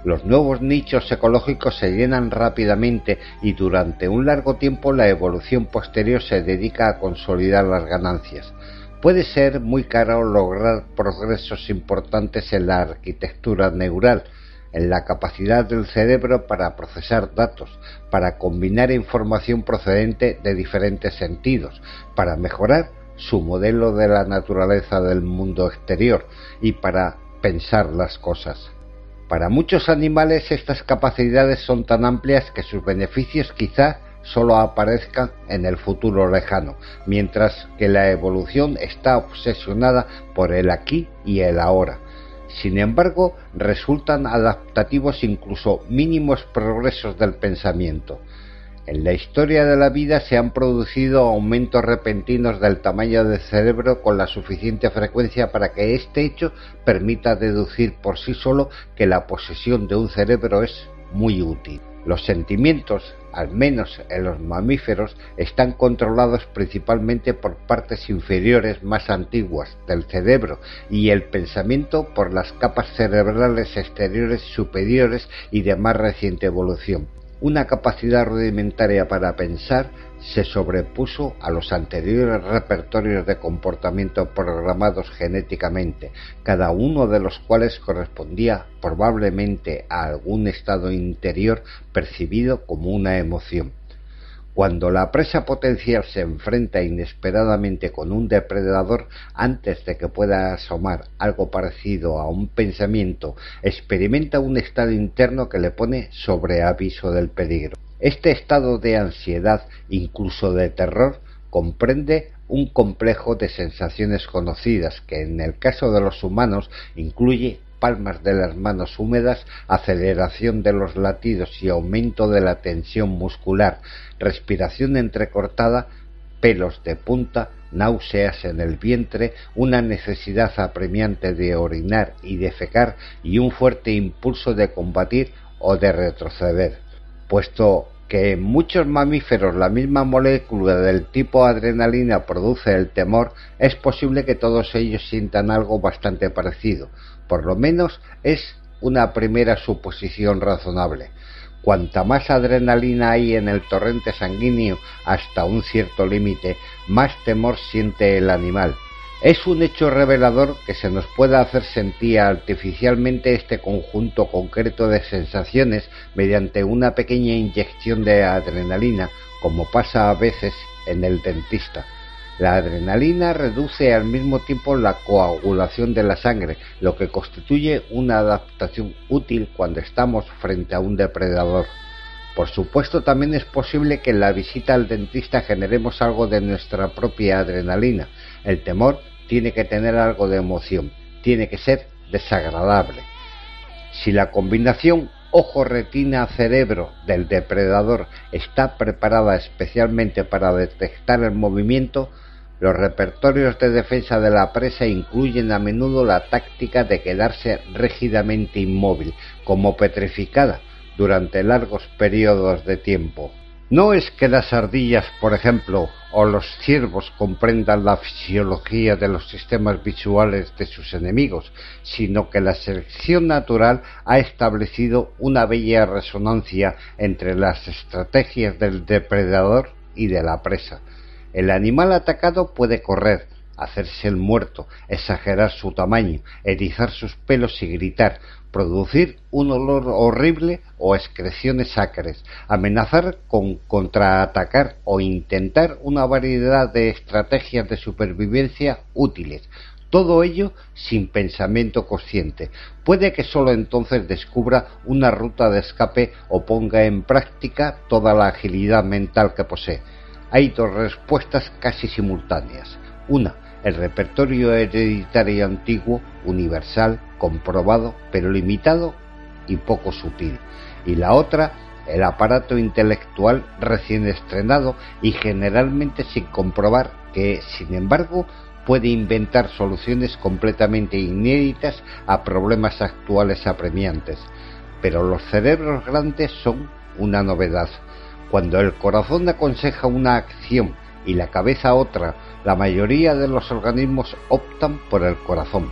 Los nuevos nichos ecológicos se llenan rápidamente y durante un largo tiempo la evolución posterior se dedica a consolidar las ganancias. Puede ser muy caro lograr progresos importantes en la arquitectura neural, en la capacidad del cerebro para procesar datos, para combinar información procedente de diferentes sentidos, para mejorar su modelo de la naturaleza del mundo exterior y para pensar las cosas. Para muchos animales estas capacidades son tan amplias que sus beneficios quizá solo aparezcan en el futuro lejano, mientras que la evolución está obsesionada por el aquí y el ahora. Sin embargo, resultan adaptativos incluso mínimos progresos del pensamiento. En la historia de la vida se han producido aumentos repentinos del tamaño del cerebro con la suficiente frecuencia para que este hecho permita deducir por sí solo que la posesión de un cerebro es muy útil. Los sentimientos, al menos en los mamíferos, están controlados principalmente por partes inferiores más antiguas del cerebro y el pensamiento por las capas cerebrales exteriores superiores y de más reciente evolución una capacidad rudimentaria para pensar se sobrepuso a los anteriores repertorios de comportamiento programados genéticamente, cada uno de los cuales correspondía probablemente a algún estado interior percibido como una emoción. Cuando la presa potencial se enfrenta inesperadamente con un depredador antes de que pueda asomar algo parecido a un pensamiento, experimenta un estado interno que le pone sobre aviso del peligro. Este estado de ansiedad, incluso de terror, comprende un complejo de sensaciones conocidas que en el caso de los humanos incluye palmas de las manos húmedas, aceleración de los latidos y aumento de la tensión muscular, respiración entrecortada, pelos de punta, náuseas en el vientre, una necesidad apremiante de orinar y defecar y un fuerte impulso de combatir o de retroceder. Puesto que en muchos mamíferos la misma molécula del tipo adrenalina produce el temor, es posible que todos ellos sientan algo bastante parecido. Por lo menos es una primera suposición razonable. Cuanta más adrenalina hay en el torrente sanguíneo hasta un cierto límite, más temor siente el animal. Es un hecho revelador que se nos pueda hacer sentir artificialmente este conjunto concreto de sensaciones mediante una pequeña inyección de adrenalina, como pasa a veces en el dentista. La adrenalina reduce al mismo tiempo la coagulación de la sangre, lo que constituye una adaptación útil cuando estamos frente a un depredador. Por supuesto, también es posible que en la visita al dentista generemos algo de nuestra propia adrenalina. El temor tiene que tener algo de emoción, tiene que ser desagradable. Si la combinación ojo-retina-cerebro del depredador está preparada especialmente para detectar el movimiento, los repertorios de defensa de la presa incluyen a menudo la táctica de quedarse rígidamente inmóvil, como petrificada, durante largos periodos de tiempo. No es que las ardillas, por ejemplo, o los ciervos comprendan la fisiología de los sistemas visuales de sus enemigos, sino que la selección natural ha establecido una bella resonancia entre las estrategias del depredador y de la presa. El animal atacado puede correr, hacerse el muerto, exagerar su tamaño, erizar sus pelos y gritar, producir un olor horrible o excreciones acres, amenazar con contraatacar o intentar una variedad de estrategias de supervivencia útiles, todo ello sin pensamiento consciente. Puede que sólo entonces descubra una ruta de escape o ponga en práctica toda la agilidad mental que posee. Hay dos respuestas casi simultáneas. Una, el repertorio hereditario antiguo, universal, comprobado, pero limitado y poco sutil. Y la otra, el aparato intelectual recién estrenado y generalmente sin comprobar que, sin embargo, puede inventar soluciones completamente inéditas a problemas actuales apremiantes. Pero los cerebros grandes son una novedad. Cuando el corazón aconseja una acción y la cabeza otra, la mayoría de los organismos optan por el corazón.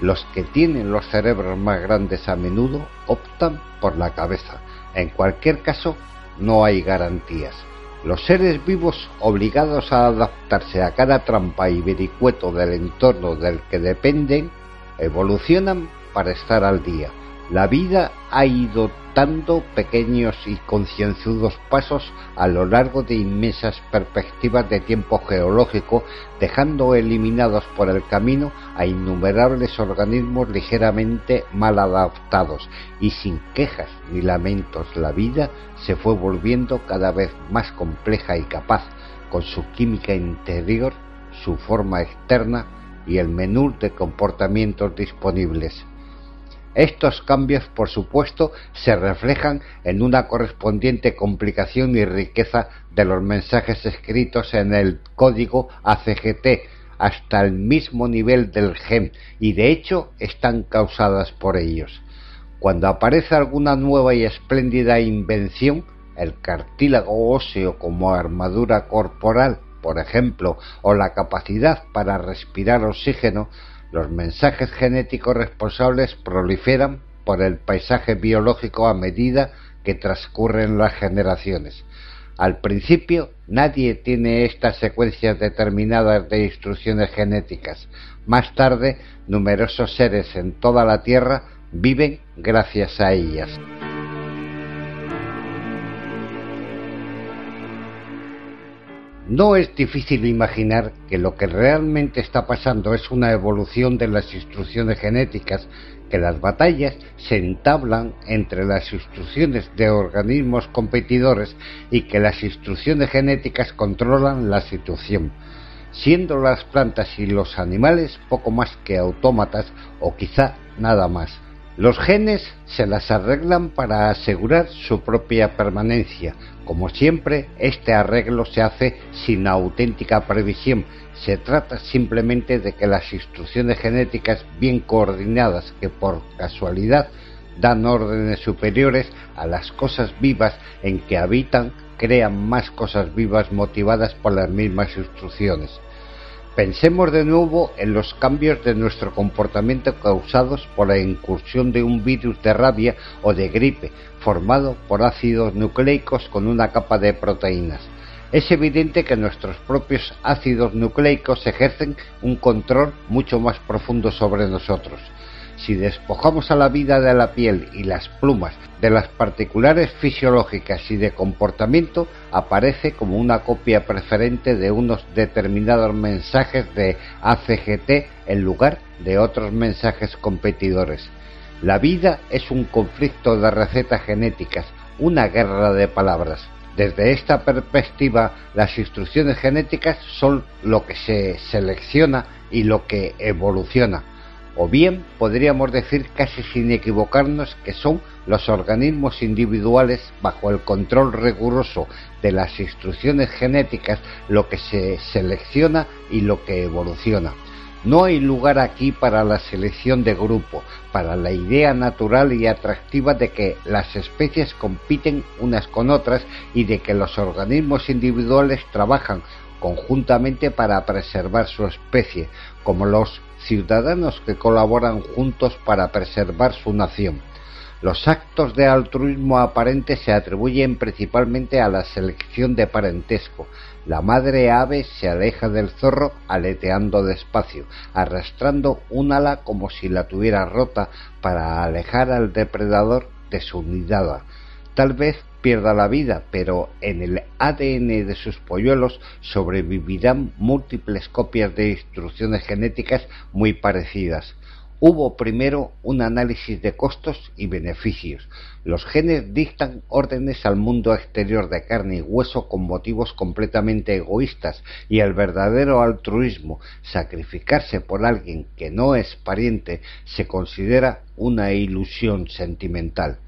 Los que tienen los cerebros más grandes a menudo optan por la cabeza. En cualquier caso, no hay garantías. Los seres vivos obligados a adaptarse a cada trampa y vericueto del entorno del que dependen, evolucionan para estar al día. La vida ha ido dando pequeños y concienzudos pasos a lo largo de inmensas perspectivas de tiempo geológico, dejando eliminados por el camino a innumerables organismos ligeramente mal adaptados, y sin quejas ni lamentos la vida se fue volviendo cada vez más compleja y capaz, con su química interior, su forma externa y el menú de comportamientos disponibles. Estos cambios, por supuesto, se reflejan en una correspondiente complicación y riqueza de los mensajes escritos en el código ACGT hasta el mismo nivel del gen y de hecho están causadas por ellos. Cuando aparece alguna nueva y espléndida invención, el cartílago óseo como armadura corporal, por ejemplo, o la capacidad para respirar oxígeno, los mensajes genéticos responsables proliferan por el paisaje biológico a medida que transcurren las generaciones. Al principio nadie tiene estas secuencias determinadas de instrucciones genéticas. Más tarde, numerosos seres en toda la Tierra viven gracias a ellas. No es difícil imaginar que lo que realmente está pasando es una evolución de las instrucciones genéticas, que las batallas se entablan entre las instrucciones de organismos competidores y que las instrucciones genéticas controlan la situación, siendo las plantas y los animales poco más que autómatas o quizá nada más. Los genes se las arreglan para asegurar su propia permanencia. Como siempre, este arreglo se hace sin auténtica previsión. Se trata simplemente de que las instrucciones genéticas bien coordinadas que por casualidad dan órdenes superiores a las cosas vivas en que habitan, crean más cosas vivas motivadas por las mismas instrucciones. Pensemos de nuevo en los cambios de nuestro comportamiento causados por la incursión de un virus de rabia o de gripe formado por ácidos nucleicos con una capa de proteínas. Es evidente que nuestros propios ácidos nucleicos ejercen un control mucho más profundo sobre nosotros. Si despojamos a la vida de la piel y las plumas de las particulares fisiológicas y de comportamiento, aparece como una copia preferente de unos determinados mensajes de ACGT en lugar de otros mensajes competidores. La vida es un conflicto de recetas genéticas, una guerra de palabras. Desde esta perspectiva, las instrucciones genéticas son lo que se selecciona y lo que evoluciona o bien podríamos decir casi sin equivocarnos que son los organismos individuales bajo el control riguroso de las instrucciones genéticas lo que se selecciona y lo que evoluciona. No hay lugar aquí para la selección de grupo, para la idea natural y atractiva de que las especies compiten unas con otras y de que los organismos individuales trabajan conjuntamente para preservar su especie, como los ciudadanos que colaboran juntos para preservar su nación. Los actos de altruismo aparente se atribuyen principalmente a la selección de parentesco. La madre ave se aleja del zorro aleteando despacio, arrastrando un ala como si la tuviera rota para alejar al depredador de su nidada. Tal vez pierda la vida, pero en el ADN de sus polluelos sobrevivirán múltiples copias de instrucciones genéticas muy parecidas. Hubo primero un análisis de costos y beneficios. Los genes dictan órdenes al mundo exterior de carne y hueso con motivos completamente egoístas y el verdadero altruismo, sacrificarse por alguien que no es pariente, se considera una ilusión sentimental.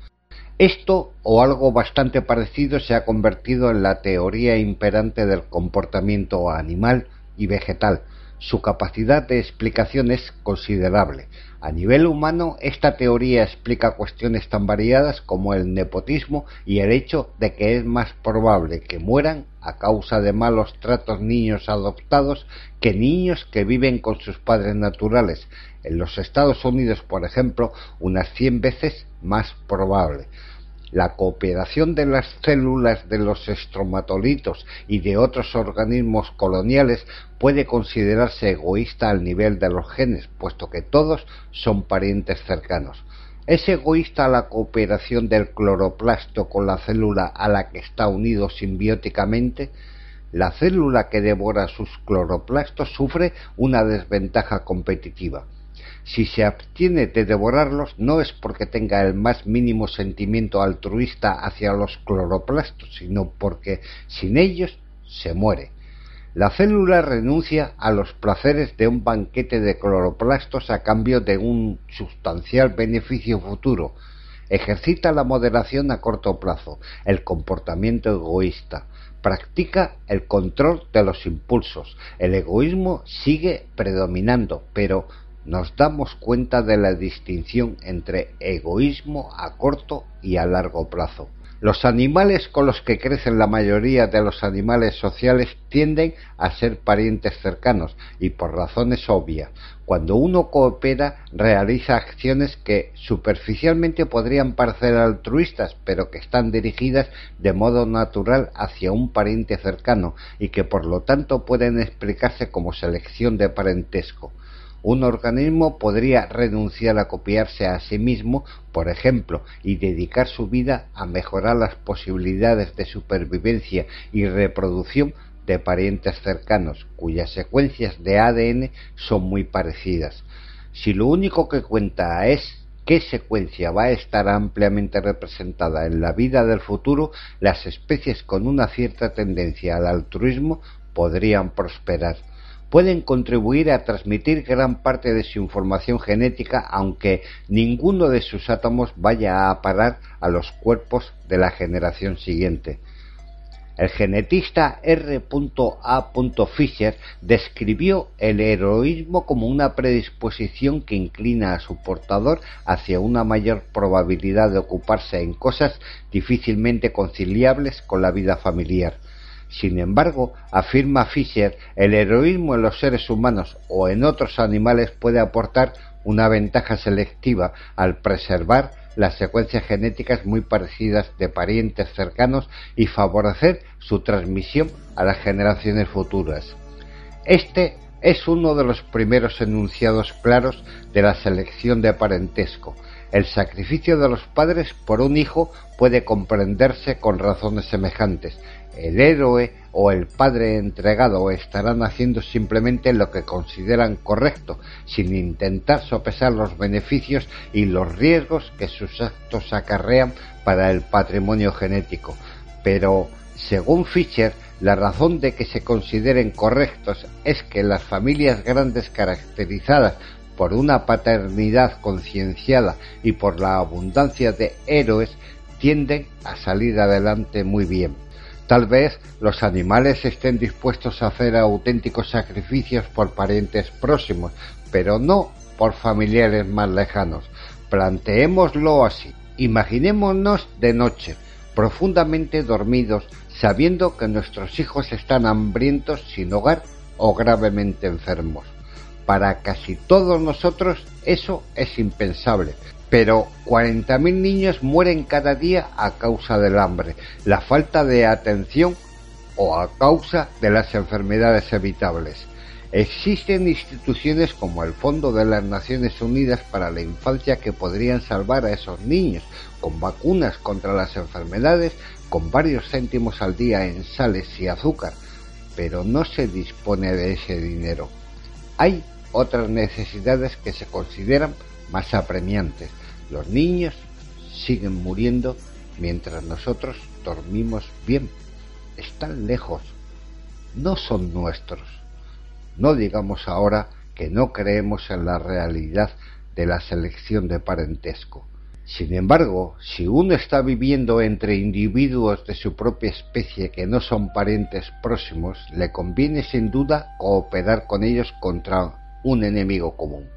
Esto o algo bastante parecido se ha convertido en la teoría imperante del comportamiento animal y vegetal. Su capacidad de explicación es considerable. A nivel humano, esta teoría explica cuestiones tan variadas como el nepotismo y el hecho de que es más probable que mueran a causa de malos tratos niños adoptados que niños que viven con sus padres naturales. En los Estados Unidos, por ejemplo, unas 100 veces más probable. La cooperación de las células de los estromatolitos y de otros organismos coloniales puede considerarse egoísta al nivel de los genes, puesto que todos son parientes cercanos. ¿Es egoísta la cooperación del cloroplasto con la célula a la que está unido simbióticamente? La célula que devora sus cloroplastos sufre una desventaja competitiva si se abstiene de devorarlos no es porque tenga el más mínimo sentimiento altruista hacia los cloroplastos, sino porque sin ellos se muere. La célula renuncia a los placeres de un banquete de cloroplastos a cambio de un sustancial beneficio futuro. Ejercita la moderación a corto plazo, el comportamiento egoísta, practica el control de los impulsos. El egoísmo sigue predominando, pero nos damos cuenta de la distinción entre egoísmo a corto y a largo plazo. Los animales con los que crecen la mayoría de los animales sociales tienden a ser parientes cercanos y por razones obvias. Cuando uno coopera realiza acciones que superficialmente podrían parecer altruistas pero que están dirigidas de modo natural hacia un pariente cercano y que por lo tanto pueden explicarse como selección de parentesco. Un organismo podría renunciar a copiarse a sí mismo, por ejemplo, y dedicar su vida a mejorar las posibilidades de supervivencia y reproducción de parientes cercanos, cuyas secuencias de ADN son muy parecidas. Si lo único que cuenta es qué secuencia va a estar ampliamente representada en la vida del futuro, las especies con una cierta tendencia al altruismo podrían prosperar pueden contribuir a transmitir gran parte de su información genética aunque ninguno de sus átomos vaya a parar a los cuerpos de la generación siguiente. El genetista R. A. Fischer describió el heroísmo como una predisposición que inclina a su portador hacia una mayor probabilidad de ocuparse en cosas difícilmente conciliables con la vida familiar. Sin embargo, afirma Fischer, el heroísmo en los seres humanos o en otros animales puede aportar una ventaja selectiva al preservar las secuencias genéticas muy parecidas de parientes cercanos y favorecer su transmisión a las generaciones futuras. Este es uno de los primeros enunciados claros de la selección de parentesco. El sacrificio de los padres por un hijo puede comprenderse con razones semejantes, el héroe o el padre entregado estarán haciendo simplemente lo que consideran correcto, sin intentar sopesar los beneficios y los riesgos que sus actos acarrean para el patrimonio genético. Pero, según Fischer, la razón de que se consideren correctos es que las familias grandes caracterizadas por una paternidad concienciada y por la abundancia de héroes tienden a salir adelante muy bien. Tal vez los animales estén dispuestos a hacer auténticos sacrificios por parientes próximos, pero no por familiares más lejanos. Planteémoslo así. Imaginémonos de noche, profundamente dormidos, sabiendo que nuestros hijos están hambrientos, sin hogar o gravemente enfermos. Para casi todos nosotros eso es impensable, pero 40.000 niños mueren cada día a causa del hambre, la falta de atención o a causa de las enfermedades evitables. Existen instituciones como el Fondo de las Naciones Unidas para la Infancia que podrían salvar a esos niños con vacunas contra las enfermedades, con varios céntimos al día en sales y azúcar, pero no se dispone de ese dinero. Hay otras necesidades que se consideran más apremiantes. Los niños siguen muriendo mientras nosotros dormimos bien. Están lejos. No son nuestros. No digamos ahora que no creemos en la realidad de la selección de parentesco. Sin embargo, si uno está viviendo entre individuos de su propia especie que no son parientes próximos, le conviene sin duda cooperar con ellos contra un enemigo común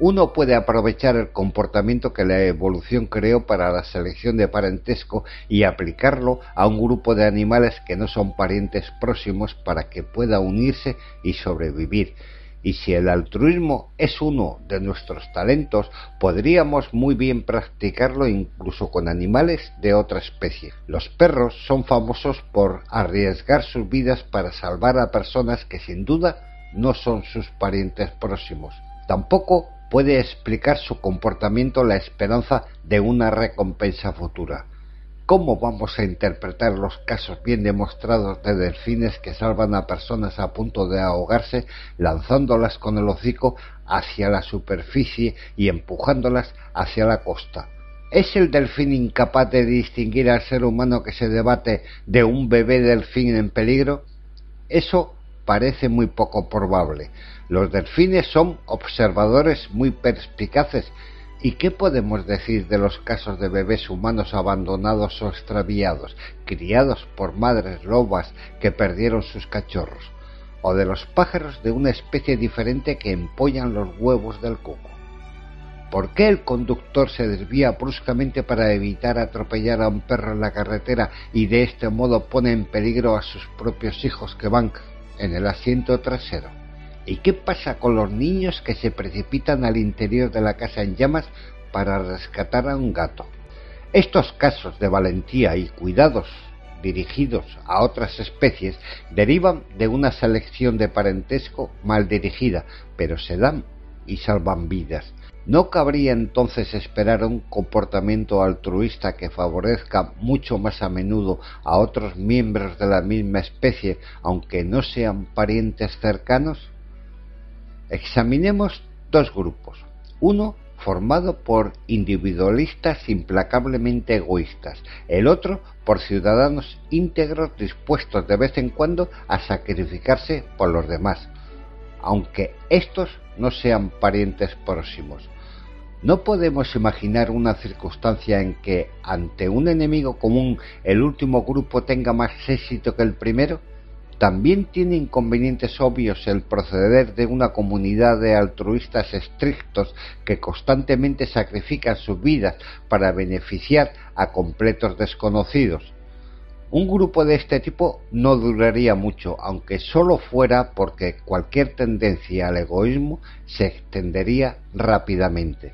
uno puede aprovechar el comportamiento que la evolución creó para la selección de parentesco y aplicarlo a un grupo de animales que no son parientes próximos para que pueda unirse y sobrevivir. Y si el altruismo es uno de nuestros talentos, podríamos muy bien practicarlo incluso con animales de otra especie. Los perros son famosos por arriesgar sus vidas para salvar a personas que sin duda no son sus parientes próximos. Tampoco puede explicar su comportamiento la esperanza de una recompensa futura. ¿Cómo vamos a interpretar los casos bien demostrados de delfines que salvan a personas a punto de ahogarse lanzándolas con el hocico hacia la superficie y empujándolas hacia la costa? ¿Es el delfín incapaz de distinguir al ser humano que se debate de un bebé delfín en peligro? Eso parece muy poco probable. Los delfines son observadores muy perspicaces. ¿Y qué podemos decir de los casos de bebés humanos abandonados o extraviados, criados por madres lobas que perdieron sus cachorros? ¿O de los pájaros de una especie diferente que empollan los huevos del cuco? ¿Por qué el conductor se desvía bruscamente para evitar atropellar a un perro en la carretera y de este modo pone en peligro a sus propios hijos que van en el asiento trasero? ¿Y qué pasa con los niños que se precipitan al interior de la casa en llamas para rescatar a un gato? Estos casos de valentía y cuidados dirigidos a otras especies derivan de una selección de parentesco mal dirigida, pero se dan y salvan vidas. ¿No cabría entonces esperar un comportamiento altruista que favorezca mucho más a menudo a otros miembros de la misma especie, aunque no sean parientes cercanos? Examinemos dos grupos. Uno formado por individualistas implacablemente egoístas, el otro por ciudadanos íntegros dispuestos de vez en cuando a sacrificarse por los demás, aunque estos no sean parientes próximos. No podemos imaginar una circunstancia en que ante un enemigo común el último grupo tenga más éxito que el primero. También tiene inconvenientes obvios el proceder de una comunidad de altruistas estrictos que constantemente sacrifican sus vidas para beneficiar a completos desconocidos. Un grupo de este tipo no duraría mucho, aunque solo fuera porque cualquier tendencia al egoísmo se extendería rápidamente.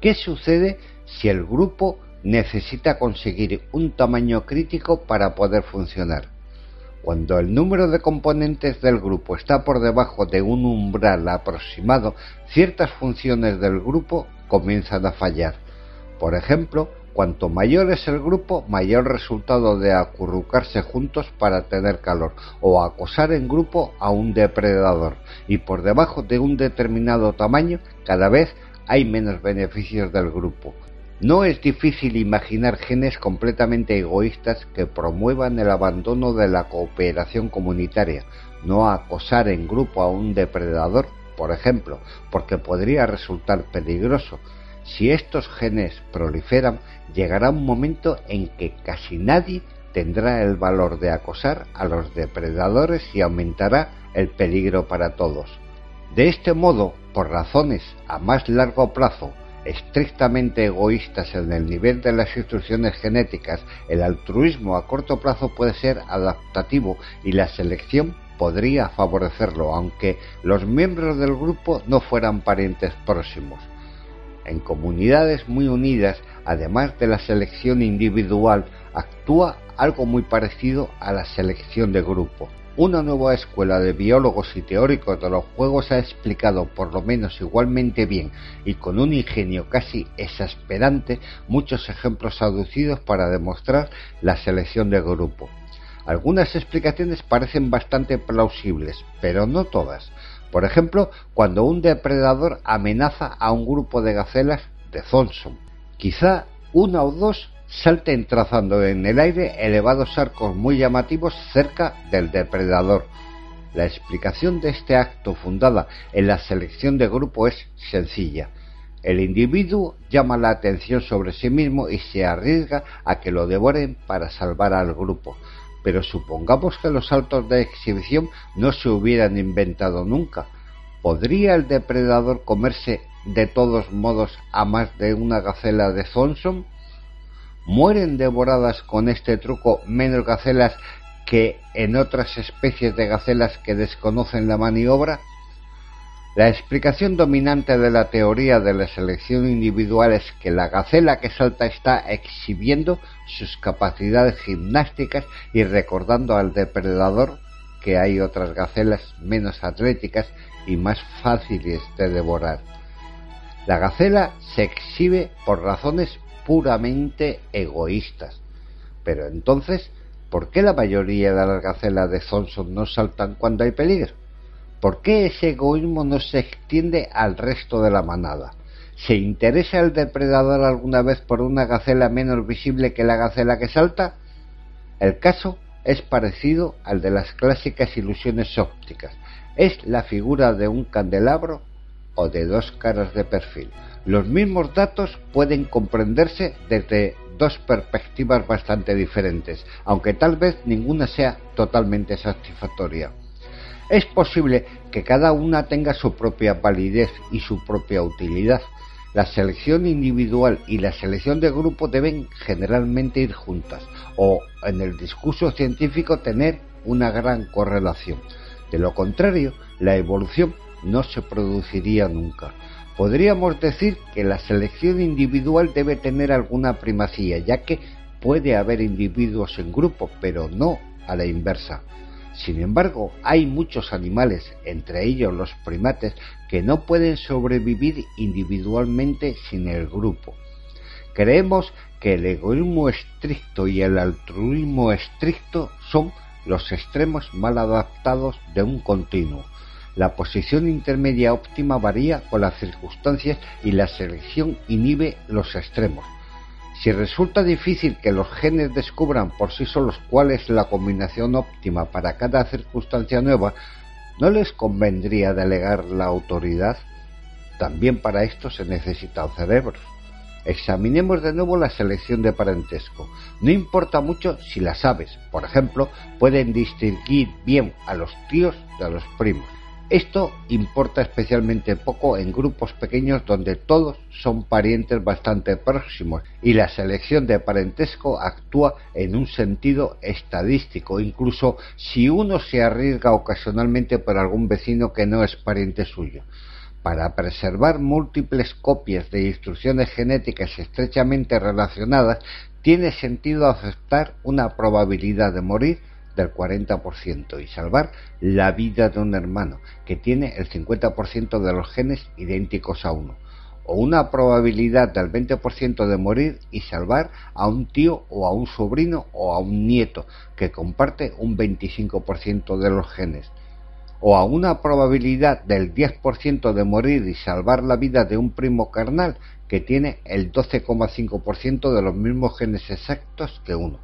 ¿Qué sucede si el grupo necesita conseguir un tamaño crítico para poder funcionar? Cuando el número de componentes del grupo está por debajo de un umbral aproximado, ciertas funciones del grupo comienzan a fallar. Por ejemplo, cuanto mayor es el grupo, mayor resultado de acurrucarse juntos para tener calor o acosar en grupo a un depredador. Y por debajo de un determinado tamaño, cada vez hay menos beneficios del grupo. No es difícil imaginar genes completamente egoístas que promuevan el abandono de la cooperación comunitaria, no acosar en grupo a un depredador, por ejemplo, porque podría resultar peligroso. Si estos genes proliferan, llegará un momento en que casi nadie tendrá el valor de acosar a los depredadores y aumentará el peligro para todos. De este modo, por razones a más largo plazo, estrictamente egoístas en el nivel de las instrucciones genéticas, el altruismo a corto plazo puede ser adaptativo y la selección podría favorecerlo, aunque los miembros del grupo no fueran parientes próximos. En comunidades muy unidas, además de la selección individual, actúa algo muy parecido a la selección de grupo. Una nueva escuela de biólogos y teóricos de los juegos ha explicado por lo menos igualmente bien y con un ingenio casi exasperante muchos ejemplos aducidos para demostrar la selección de grupo. Algunas explicaciones parecen bastante plausibles, pero no todas. Por ejemplo, cuando un depredador amenaza a un grupo de gacelas de Thompson. Quizá una o dos salten trazando en el aire elevados arcos muy llamativos cerca del depredador. La explicación de este acto fundada en la selección de grupo es sencilla. El individuo llama la atención sobre sí mismo y se arriesga a que lo devoren para salvar al grupo. Pero supongamos que los saltos de exhibición no se hubieran inventado nunca. ¿Podría el depredador comerse de todos modos a más de una gacela de Thompson? Mueren devoradas con este truco menos gacelas que en otras especies de gacelas que desconocen la maniobra? La explicación dominante de la teoría de la selección individual es que la gacela que salta está exhibiendo sus capacidades gimnásticas y recordando al depredador que hay otras gacelas menos atléticas y más fáciles de devorar. La gacela se exhibe por razones puramente egoístas. Pero entonces, ¿por qué la mayoría de las gacelas de Thompson no saltan cuando hay peligro? ¿Por qué ese egoísmo no se extiende al resto de la manada? ¿Se interesa el depredador alguna vez por una gacela menos visible que la gacela que salta? El caso es parecido al de las clásicas ilusiones ópticas. Es la figura de un candelabro o de dos caras de perfil. Los mismos datos pueden comprenderse desde dos perspectivas bastante diferentes, aunque tal vez ninguna sea totalmente satisfactoria. Es posible que cada una tenga su propia validez y su propia utilidad. La selección individual y la selección de grupo deben generalmente ir juntas o, en el discurso científico, tener una gran correlación. De lo contrario, la evolución no se produciría nunca. Podríamos decir que la selección individual debe tener alguna primacía, ya que puede haber individuos en grupo, pero no a la inversa. Sin embargo, hay muchos animales, entre ellos los primates, que no pueden sobrevivir individualmente sin el grupo. Creemos que el egoísmo estricto y el altruismo estricto son los extremos mal adaptados de un continuo. La posición intermedia óptima varía con las circunstancias y la selección inhibe los extremos. Si resulta difícil que los genes descubran por sí solos cuál es la combinación óptima para cada circunstancia nueva, ¿no les convendría delegar la autoridad? También para esto se necesitan cerebros. Examinemos de nuevo la selección de parentesco. No importa mucho si las aves, por ejemplo, pueden distinguir bien a los tíos de los primos. Esto importa especialmente poco en grupos pequeños donde todos son parientes bastante próximos y la selección de parentesco actúa en un sentido estadístico, incluso si uno se arriesga ocasionalmente por algún vecino que no es pariente suyo. Para preservar múltiples copias de instrucciones genéticas estrechamente relacionadas, tiene sentido aceptar una probabilidad de morir del 40% y salvar la vida de un hermano que tiene el 50% de los genes idénticos a uno, o una probabilidad del 20% de morir y salvar a un tío o a un sobrino o a un nieto que comparte un 25% de los genes, o a una probabilidad del 10% de morir y salvar la vida de un primo carnal que tiene el 12,5% de los mismos genes exactos que uno.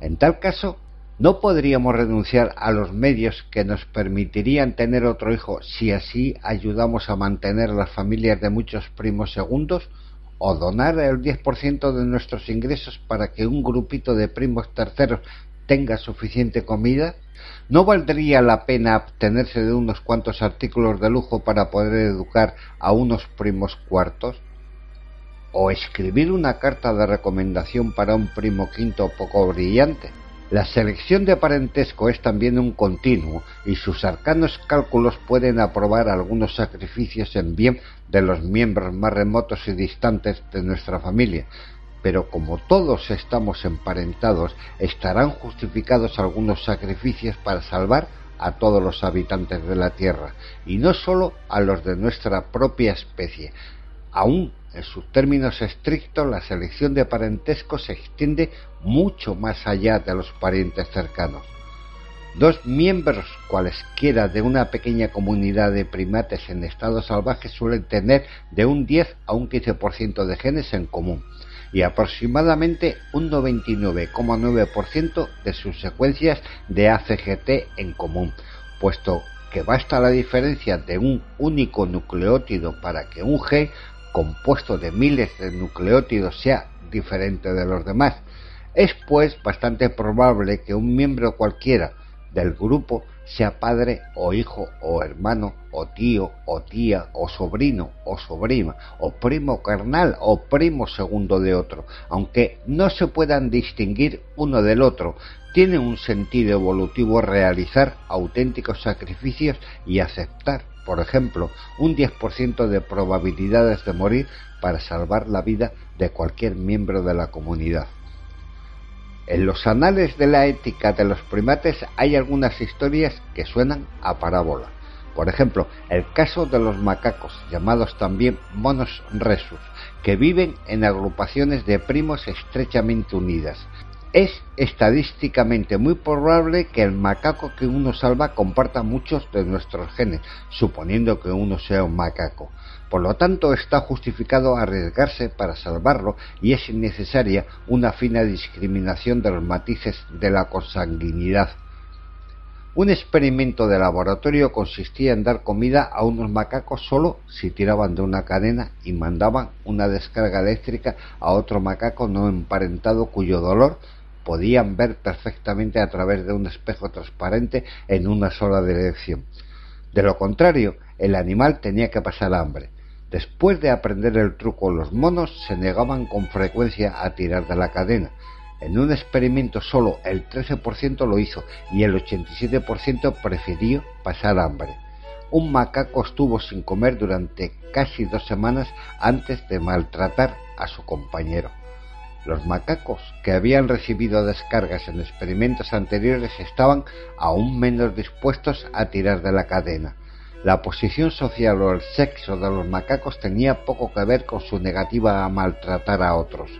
En tal caso, ¿No podríamos renunciar a los medios que nos permitirían tener otro hijo si así ayudamos a mantener las familias de muchos primos segundos? ¿O donar el 10% de nuestros ingresos para que un grupito de primos terceros tenga suficiente comida? ¿No valdría la pena abstenerse de unos cuantos artículos de lujo para poder educar a unos primos cuartos? ¿O escribir una carta de recomendación para un primo quinto poco brillante? La selección de parentesco es también un continuo y sus arcanos cálculos pueden aprobar algunos sacrificios en bien de los miembros más remotos y distantes de nuestra familia, pero como todos estamos emparentados, estarán justificados algunos sacrificios para salvar a todos los habitantes de la Tierra, y no sólo a los de nuestra propia especie. Aún en sus términos estrictos, la selección de parentesco se extiende mucho más allá de los parientes cercanos. Dos miembros cualesquiera de una pequeña comunidad de primates en estado salvaje suelen tener de un 10 a un 15% de genes en común y aproximadamente un 99,9% de sus secuencias de ACGT en común, puesto que basta la diferencia de un único nucleótido para que un G compuesto de miles de nucleótidos sea diferente de los demás. Es pues bastante probable que un miembro cualquiera del grupo sea padre o hijo o hermano o tío o tía o sobrino o sobrina o primo carnal o primo segundo de otro, aunque no se puedan distinguir uno del otro. Tiene un sentido evolutivo realizar auténticos sacrificios y aceptar por ejemplo, un 10% de probabilidades de morir para salvar la vida de cualquier miembro de la comunidad. En los anales de la ética de los primates hay algunas historias que suenan a parábola. Por ejemplo, el caso de los macacos, llamados también monos resus, que viven en agrupaciones de primos estrechamente unidas, es estadísticamente muy probable que el macaco que uno salva comparta muchos de nuestros genes, suponiendo que uno sea un macaco. Por lo tanto, está justificado arriesgarse para salvarlo y es innecesaria una fina discriminación de los matices de la consanguinidad. Un experimento de laboratorio consistía en dar comida a unos macacos solo si tiraban de una cadena y mandaban una descarga eléctrica a otro macaco no emparentado cuyo dolor podían ver perfectamente a través de un espejo transparente en una sola dirección. De lo contrario, el animal tenía que pasar hambre. Después de aprender el truco, los monos se negaban con frecuencia a tirar de la cadena. En un experimento solo el 13% lo hizo y el 87% prefirió pasar hambre. Un macaco estuvo sin comer durante casi dos semanas antes de maltratar a su compañero. Los macacos que habían recibido descargas en experimentos anteriores estaban aún menos dispuestos a tirar de la cadena. La posición social o el sexo de los macacos tenía poco que ver con su negativa a maltratar a otros.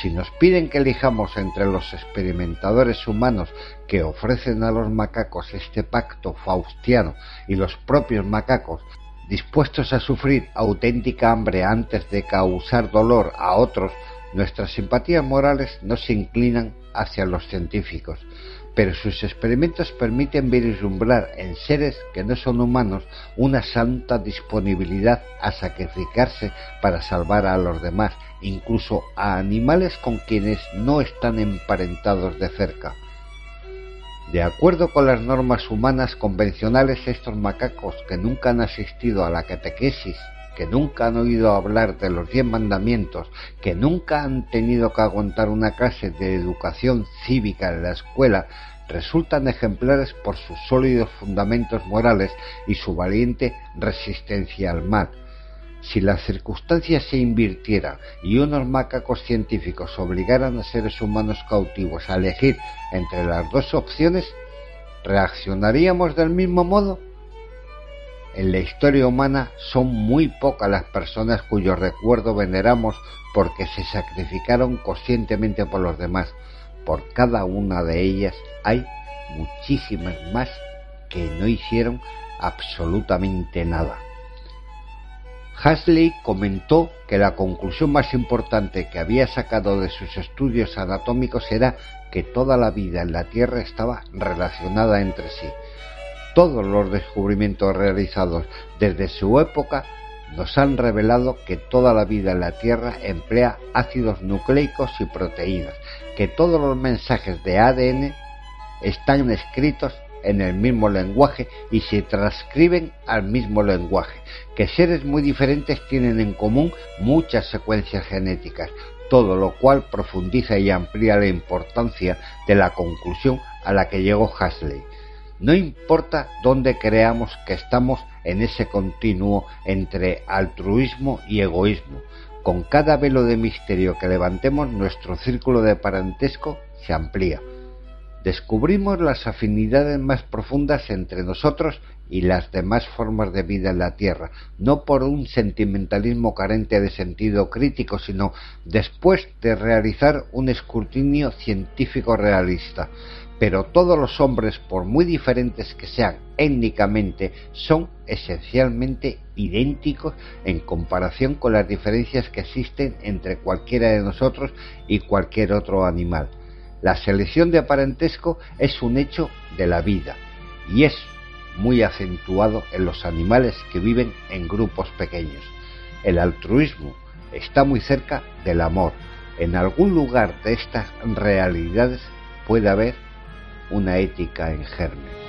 Si nos piden que elijamos entre los experimentadores humanos que ofrecen a los macacos este pacto faustiano y los propios macacos dispuestos a sufrir auténtica hambre antes de causar dolor a otros, nuestras simpatías morales no se inclinan hacia los científicos. pero sus experimentos permiten vislumbrar en seres que no son humanos una santa disponibilidad a sacrificarse para salvar a los demás, incluso a animales con quienes no están emparentados de cerca. De acuerdo con las normas humanas convencionales, estos macacos que nunca han asistido a la catequesis, que nunca han oído hablar de los diez mandamientos, que nunca han tenido que aguantar una clase de educación cívica en la escuela, resultan ejemplares por sus sólidos fundamentos morales y su valiente resistencia al mal. Si las circunstancias se invirtieran y unos macacos científicos obligaran a seres humanos cautivos a elegir entre las dos opciones, ¿reaccionaríamos del mismo modo? En la historia humana son muy pocas las personas cuyo recuerdo veneramos porque se sacrificaron conscientemente por los demás. Por cada una de ellas hay muchísimas más que no hicieron absolutamente nada. Hasley comentó que la conclusión más importante que había sacado de sus estudios anatómicos era que toda la vida en la Tierra estaba relacionada entre sí. Todos los descubrimientos realizados desde su época nos han revelado que toda la vida en la Tierra emplea ácidos nucleicos y proteínas, que todos los mensajes de ADN están escritos en el mismo lenguaje y se transcriben al mismo lenguaje, que seres muy diferentes tienen en común muchas secuencias genéticas, todo lo cual profundiza y amplía la importancia de la conclusión a la que llegó Hasley. No importa dónde creamos que estamos en ese continuo entre altruismo y egoísmo, con cada velo de misterio que levantemos nuestro círculo de parentesco se amplía. Descubrimos las afinidades más profundas entre nosotros y las demás formas de vida en la Tierra, no por un sentimentalismo carente de sentido crítico, sino después de realizar un escrutinio científico realista. Pero todos los hombres, por muy diferentes que sean étnicamente, son esencialmente idénticos en comparación con las diferencias que existen entre cualquiera de nosotros y cualquier otro animal la selección de parentesco es un hecho de la vida y es muy acentuado en los animales que viven en grupos pequeños. El altruismo está muy cerca del amor. En algún lugar de estas realidades puede haber una ética en germen.